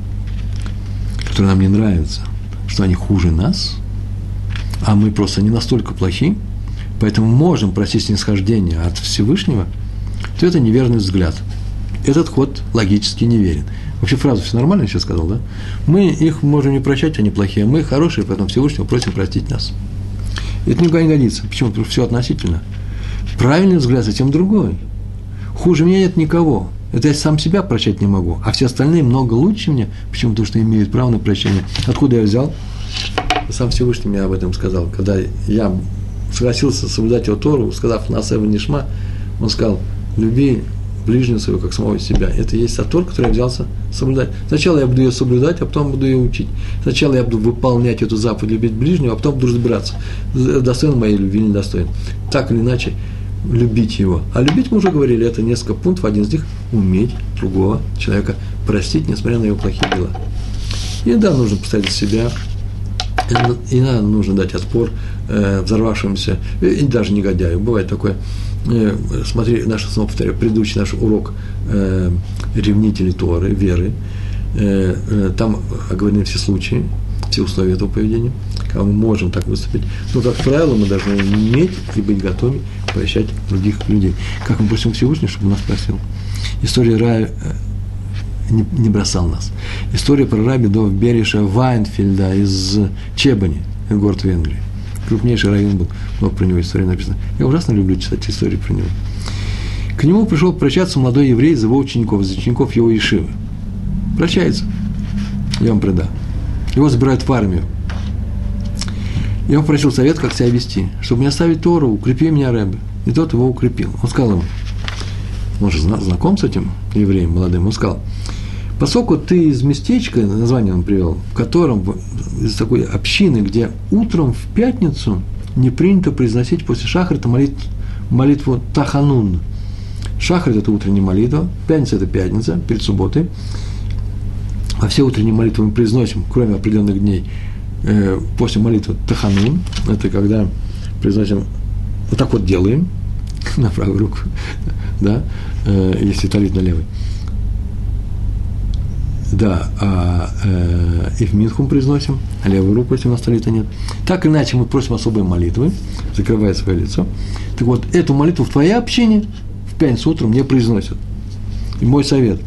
которые нам не нравятся, что они хуже нас, а мы просто не настолько плохи, поэтому можем просить снисхождения от Всевышнего, то это неверный взгляд. Этот ход логически неверен. Вообще фразу все нормально сейчас сказал, да? Мы их можем не прощать, они плохие, мы хорошие, поэтому Всевышнего просим простить нас. Это никуда не годится. Почему? Потому что все относительно. Правильный взгляд затем другой. Хуже меня нет никого. Это я сам себя прощать не могу. А все остальные много лучше меня. Почему? Потому что имеют право на прощение. Откуда я взял? Сам Всевышний мне об этом сказал. Когда я согласился соблюдать его Тору, сказав «Насева Нишма», он сказал «Люби ближнего своего, как самого себя». Это и есть та Тор, который я взялся соблюдать. Сначала я буду ее соблюдать, а потом буду ее учить. Сначала я буду выполнять эту заповедь любить ближнего, а потом буду разбираться, достоин моей любви или недостоин. Так или иначе, любить его. А любить, мы уже говорили, это несколько пунктов. Один из них – уметь другого человека простить, несмотря на его плохие дела. И да, нужно поставить себя, иногда нужно дать отпор э, взорвавшимся, и даже негодяю. Бывает такое. Э, смотри, наш, снова повторяю, предыдущий наш урок э, ревнителей Торы, веры. Э, э, там оговорены все случаи, все условия этого поведения, когда мы можем так выступить. Но, как правило, мы должны уметь и быть готовы прощать других людей. Как мы просим Всевышнего, чтобы нас просил. История рая э, не, не бросал нас. История про раби до Бериша Вайнфельда из Чебани, город Венгрии. Крупнейший район был, много про него истории написано. Я ужасно люблю читать истории про него. К нему пришел прощаться молодой еврей из его учеников, из учеников его Ишивы. Прощается. Я вам предам. Его забирают в армию. Я попросил совет, как себя вести, чтобы не оставить Тору, укрепи меня, Рэбе. И тот его укрепил. Он сказал ему, он же знаком с этим евреем молодым, он сказал, поскольку ты из местечка, название он привел, в котором, из такой общины, где утром в пятницу не принято произносить после шахрита молитву, молитву Таханун. Шахрит – это утренняя молитва, пятница – это пятница, перед субботой. А все утренние молитвы мы произносим, кроме определенных дней, э, после молитвы Таханун. Это когда произносим, вот так вот делаем, [LAUGHS] на правую руку, [LAUGHS] да, э, если талит на левый. Да, а, э, и в Минхум произносим, а левую руку, если у нас талита нет. Так иначе, мы просим особой молитвы, закрывая свое лицо. Так вот, эту молитву в твоей общине в пятницу утром не произносят. И мой совет,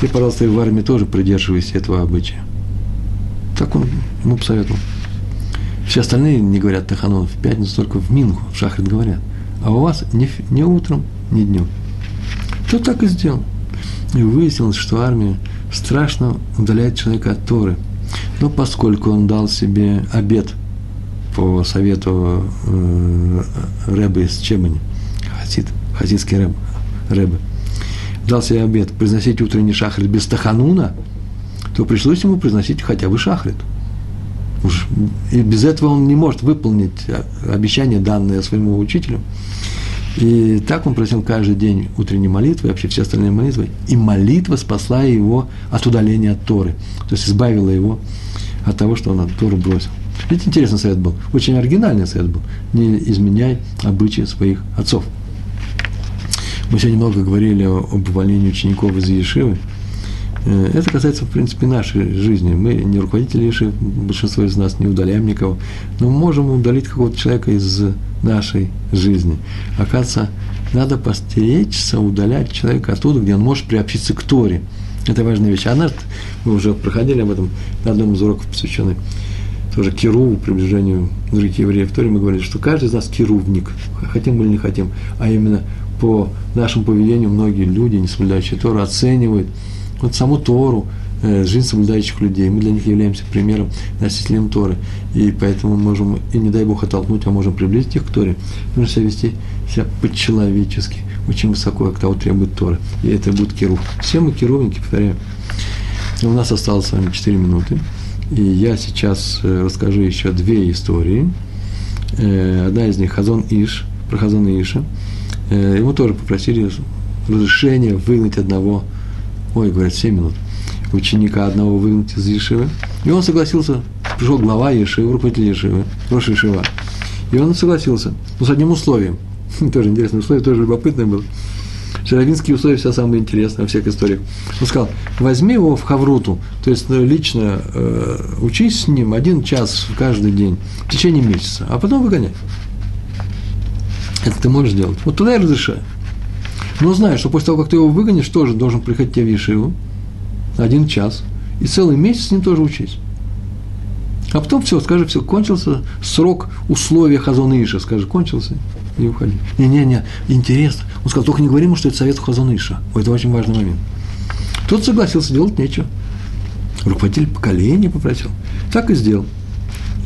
ты, пожалуйста, в армии тоже придерживайся этого обычая. Так он ему посоветовал. Все остальные не говорят Таханон в пятницу, только в Минху, в Шахрит говорят. А у вас не, не утром, не днем. Тот так и сделал. И выяснилось, что армия страшно удаляет человека от Торы. Но поскольку он дал себе обед по совету э, Рэбе из Чебани, хасид, хасидский рэб, Рэбе, дал себе обед произносить утренний шахрит без тахануна, то пришлось ему произносить хотя бы шахрит. Уж, и без этого он не может выполнить обещание, данное своему учителю – и так он просил каждый день утренней молитвы, вообще все остальные молитвы. И молитва спасла его от удаления от Торы. То есть избавила его от того, что он от Тору бросил. Ведь интересный совет был, очень оригинальный совет был. Не изменяй обычаи своих отцов. Мы сегодня много говорили об увольнении учеников из Ешивы. Э, это касается, в принципе, нашей жизни. Мы не руководители Ешивы, большинство из нас не удаляем никого, но мы можем удалить какого-то человека из нашей жизни. Оказывается, надо постеречься, удалять человека оттуда, где он может приобщиться к Торе. Это важная вещь. А мы уже проходили об этом на одном из уроков, посвященный тоже киру, приближению других евреев. В Торе мы говорили, что каждый из нас кирувник, хотим или не хотим, а именно по нашему поведению многие люди, не соблюдающие Тору, оценивают вот саму Тору, Э, жизнь соблюдающих людей. Мы для них являемся примером, носителем Торы. И поэтому можем, и не дай Бог оттолкнуть, а можем приблизить их к Торе. Нужно себя вести себя по-человечески, очень высоко, как того требует Тора. И это будет Кирув. Все мы кирувники, повторяю. У нас осталось с вами 4 минуты. И я сейчас э, расскажу еще две истории. Э, одна из них Хазон Иш, про Хазон Иша. Ему тоже попросили разрешение выгнать одного, ой, говорят, 7 минут, ученика одного выгнать из Ешивы. И он согласился. Пришел глава Ешивы, руководитель Ешивы, Роша Ешива. И он согласился. Но с одним условием. [LAUGHS] тоже интересное условие, тоже любопытное было. Шаровинские условия все самое интересное во всех историях. Он сказал, возьми его в Хавруту, то есть ну, лично э, учись с ним один час каждый день в течение месяца, а потом выгоняй. Это ты можешь сделать. Вот туда я разрешаю. Но знай, что после того, как ты его выгонишь, тоже должен приходить тебе в Ешиву, один час, и целый месяц с ним тоже учись. А потом все, скажи, все, кончился срок условия Хазона Иша, скажи, кончился, и уходи. Не-не-не, интересно. Он сказал, только не говори ему, что это совет Хазаныша. Это очень важный момент. Тот согласился, делать нечего. Руководитель поколения попросил. Так и сделал.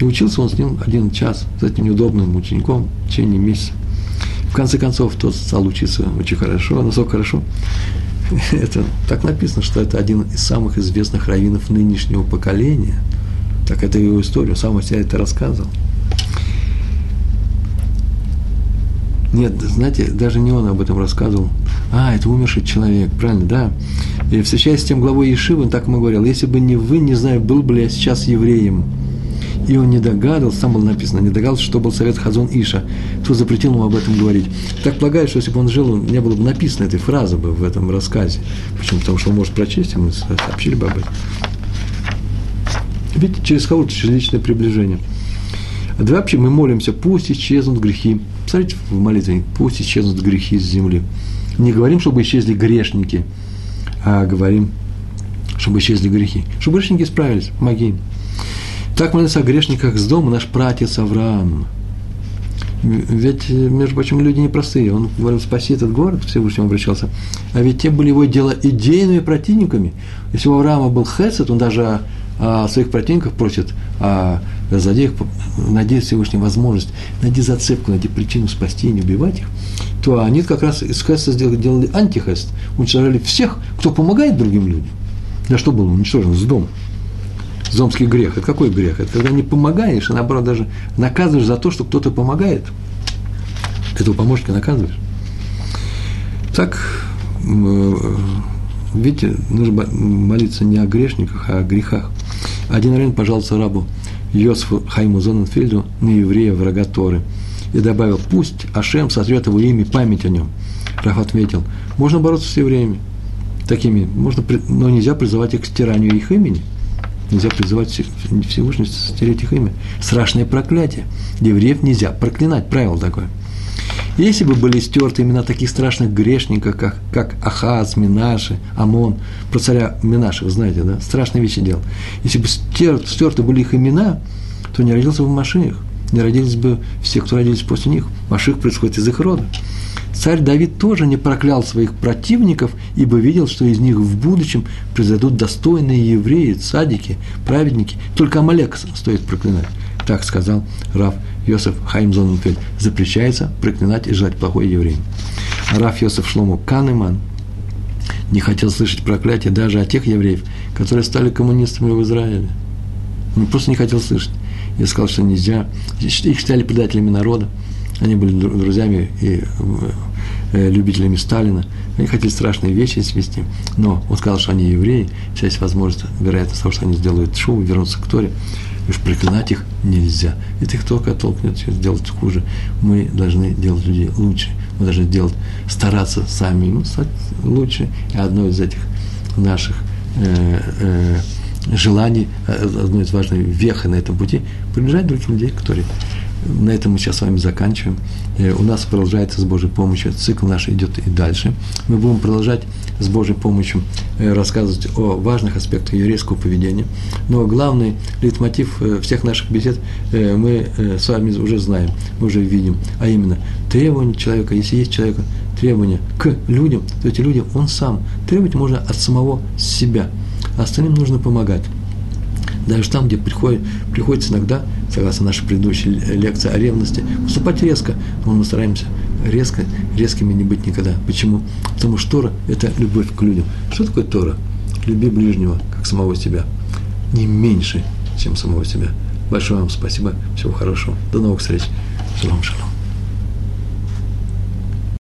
И учился он с ним один час, с этим неудобным учеником в течение месяца. В конце концов, тот стал учиться очень хорошо, насколько хорошо. [LAUGHS] Это так написано, что это один из самых известных раввинов нынешнего поколения. Так это его история, сам о себе это рассказывал. Нет, знаете, даже не он об этом рассказывал. А, это умерший человек, правильно, да. И встречаясь с тем главой Ешивы, он так ему говорил, если бы не вы, не знаю, был бы ли я сейчас евреем. И он не догадывался, там было написано, не догадывался, что был совет Хазон Иша, кто запретил ему об этом говорить. Так полагаю, что если бы он жил, не было бы написано этой фразы бы в этом рассказе. Почему? Потому что он может прочесть, ему сообщили бы об этом. Видите, через кого-то, через личное приближение. Да вообще мы молимся, пусть исчезнут грехи. Посмотрите в молитве, пусть исчезнут грехи с земли. Не говорим, чтобы исчезли грешники, а говорим, чтобы исчезли грехи. Чтобы грешники справились, помоги им. Так молится о грешниках с дома наш пратец Авраам. Ведь, между прочим, люди непростые. Он говорил, спаси этот город, Всевышнему обращался. А ведь те были его дело идейными противниками. Если у Авраама был хесед, он даже о, о своих противниках просит, а злодеях найди Всевышнюю возможность, найди зацепку, найди причину спасти и не убивать их, то они как раз из хеста сделали, делали антихест, уничтожали всех, кто помогает другим людям. Да что было уничтожено? С дома. Зомский грех. Это какой грех? Это когда не помогаешь, а наоборот даже наказываешь за то, что кто-то помогает. Этого помощника наказываешь. Так, э, видите, нужно молиться не о грешниках, а о грехах. Один район пожаловался рабу Йосифу Хайму Зоненфельду на еврея, врага Торы. И добавил, пусть Ашем сотрет его имя память о нем. Раф отметил, можно бороться с евреями такими, можно, но нельзя призывать их к стиранию их имени – Нельзя призывать Всевышнего стереть их имя. Страшное проклятие. Евреев нельзя проклинать, правило такое. Если бы были стерты имена таких страшных грешников, как, как Ахаз, Минаши, Амон, про царя Минаши, вы знаете, да, страшные вещи делал. Если бы стер, стерты были их имена, то не родился бы Машиих, не родились бы все, кто родились после них. Маших происходит из их рода. Царь Давид тоже не проклял своих противников, ибо видел, что из них в будущем произойдут достойные евреи, цадики, праведники. Только Амалек стоит проклинать. Так сказал Раф Йосеф Хайм Зоненфельд. Запрещается проклинать и желать плохой евреям. Раф Йосеф Шлому Канеман не хотел слышать проклятие даже от тех евреев, которые стали коммунистами в Израиле. Он просто не хотел слышать. Я сказал, что нельзя. Их считали предателями народа. Они были друзьями и любителями Сталина. Они хотели страшные вещи свести, но он сказал, что они евреи, вся есть возможность, вероятность того, что они сделают шоу, вернутся к Торе, и уж проклинать их нельзя. Это их только оттолкнет, сделать хуже. Мы должны делать людей лучше, мы должны делать, стараться сами ну, стать лучше. И одно из этих наших э, э, желаний, э, одно из важных вех на этом пути, приближать других людей, которые на этом мы сейчас с вами заканчиваем. Э, у нас продолжается с Божьей помощью, цикл наш идет и дальше. Мы будем продолжать с Божьей помощью э, рассказывать о важных аспектах еврейского поведения. Но главный лейтмотив э, всех наших бесед мы с вами уже знаем, мы уже видим, а именно требования человека, если есть человека, требования к людям, то эти люди он сам. Требовать можно от самого себя, а остальным нужно помогать даже там, где приходит, приходится иногда, согласно нашей предыдущей лекции о ревности, поступать резко, но мы стараемся резко, резкими не быть никогда. Почему? Потому что Тора – это любовь к людям. Что такое Тора? Люби ближнего, как самого себя. Не меньше, чем самого себя. Большое вам спасибо. Всего хорошего. До новых встреч. Шалом, шалом.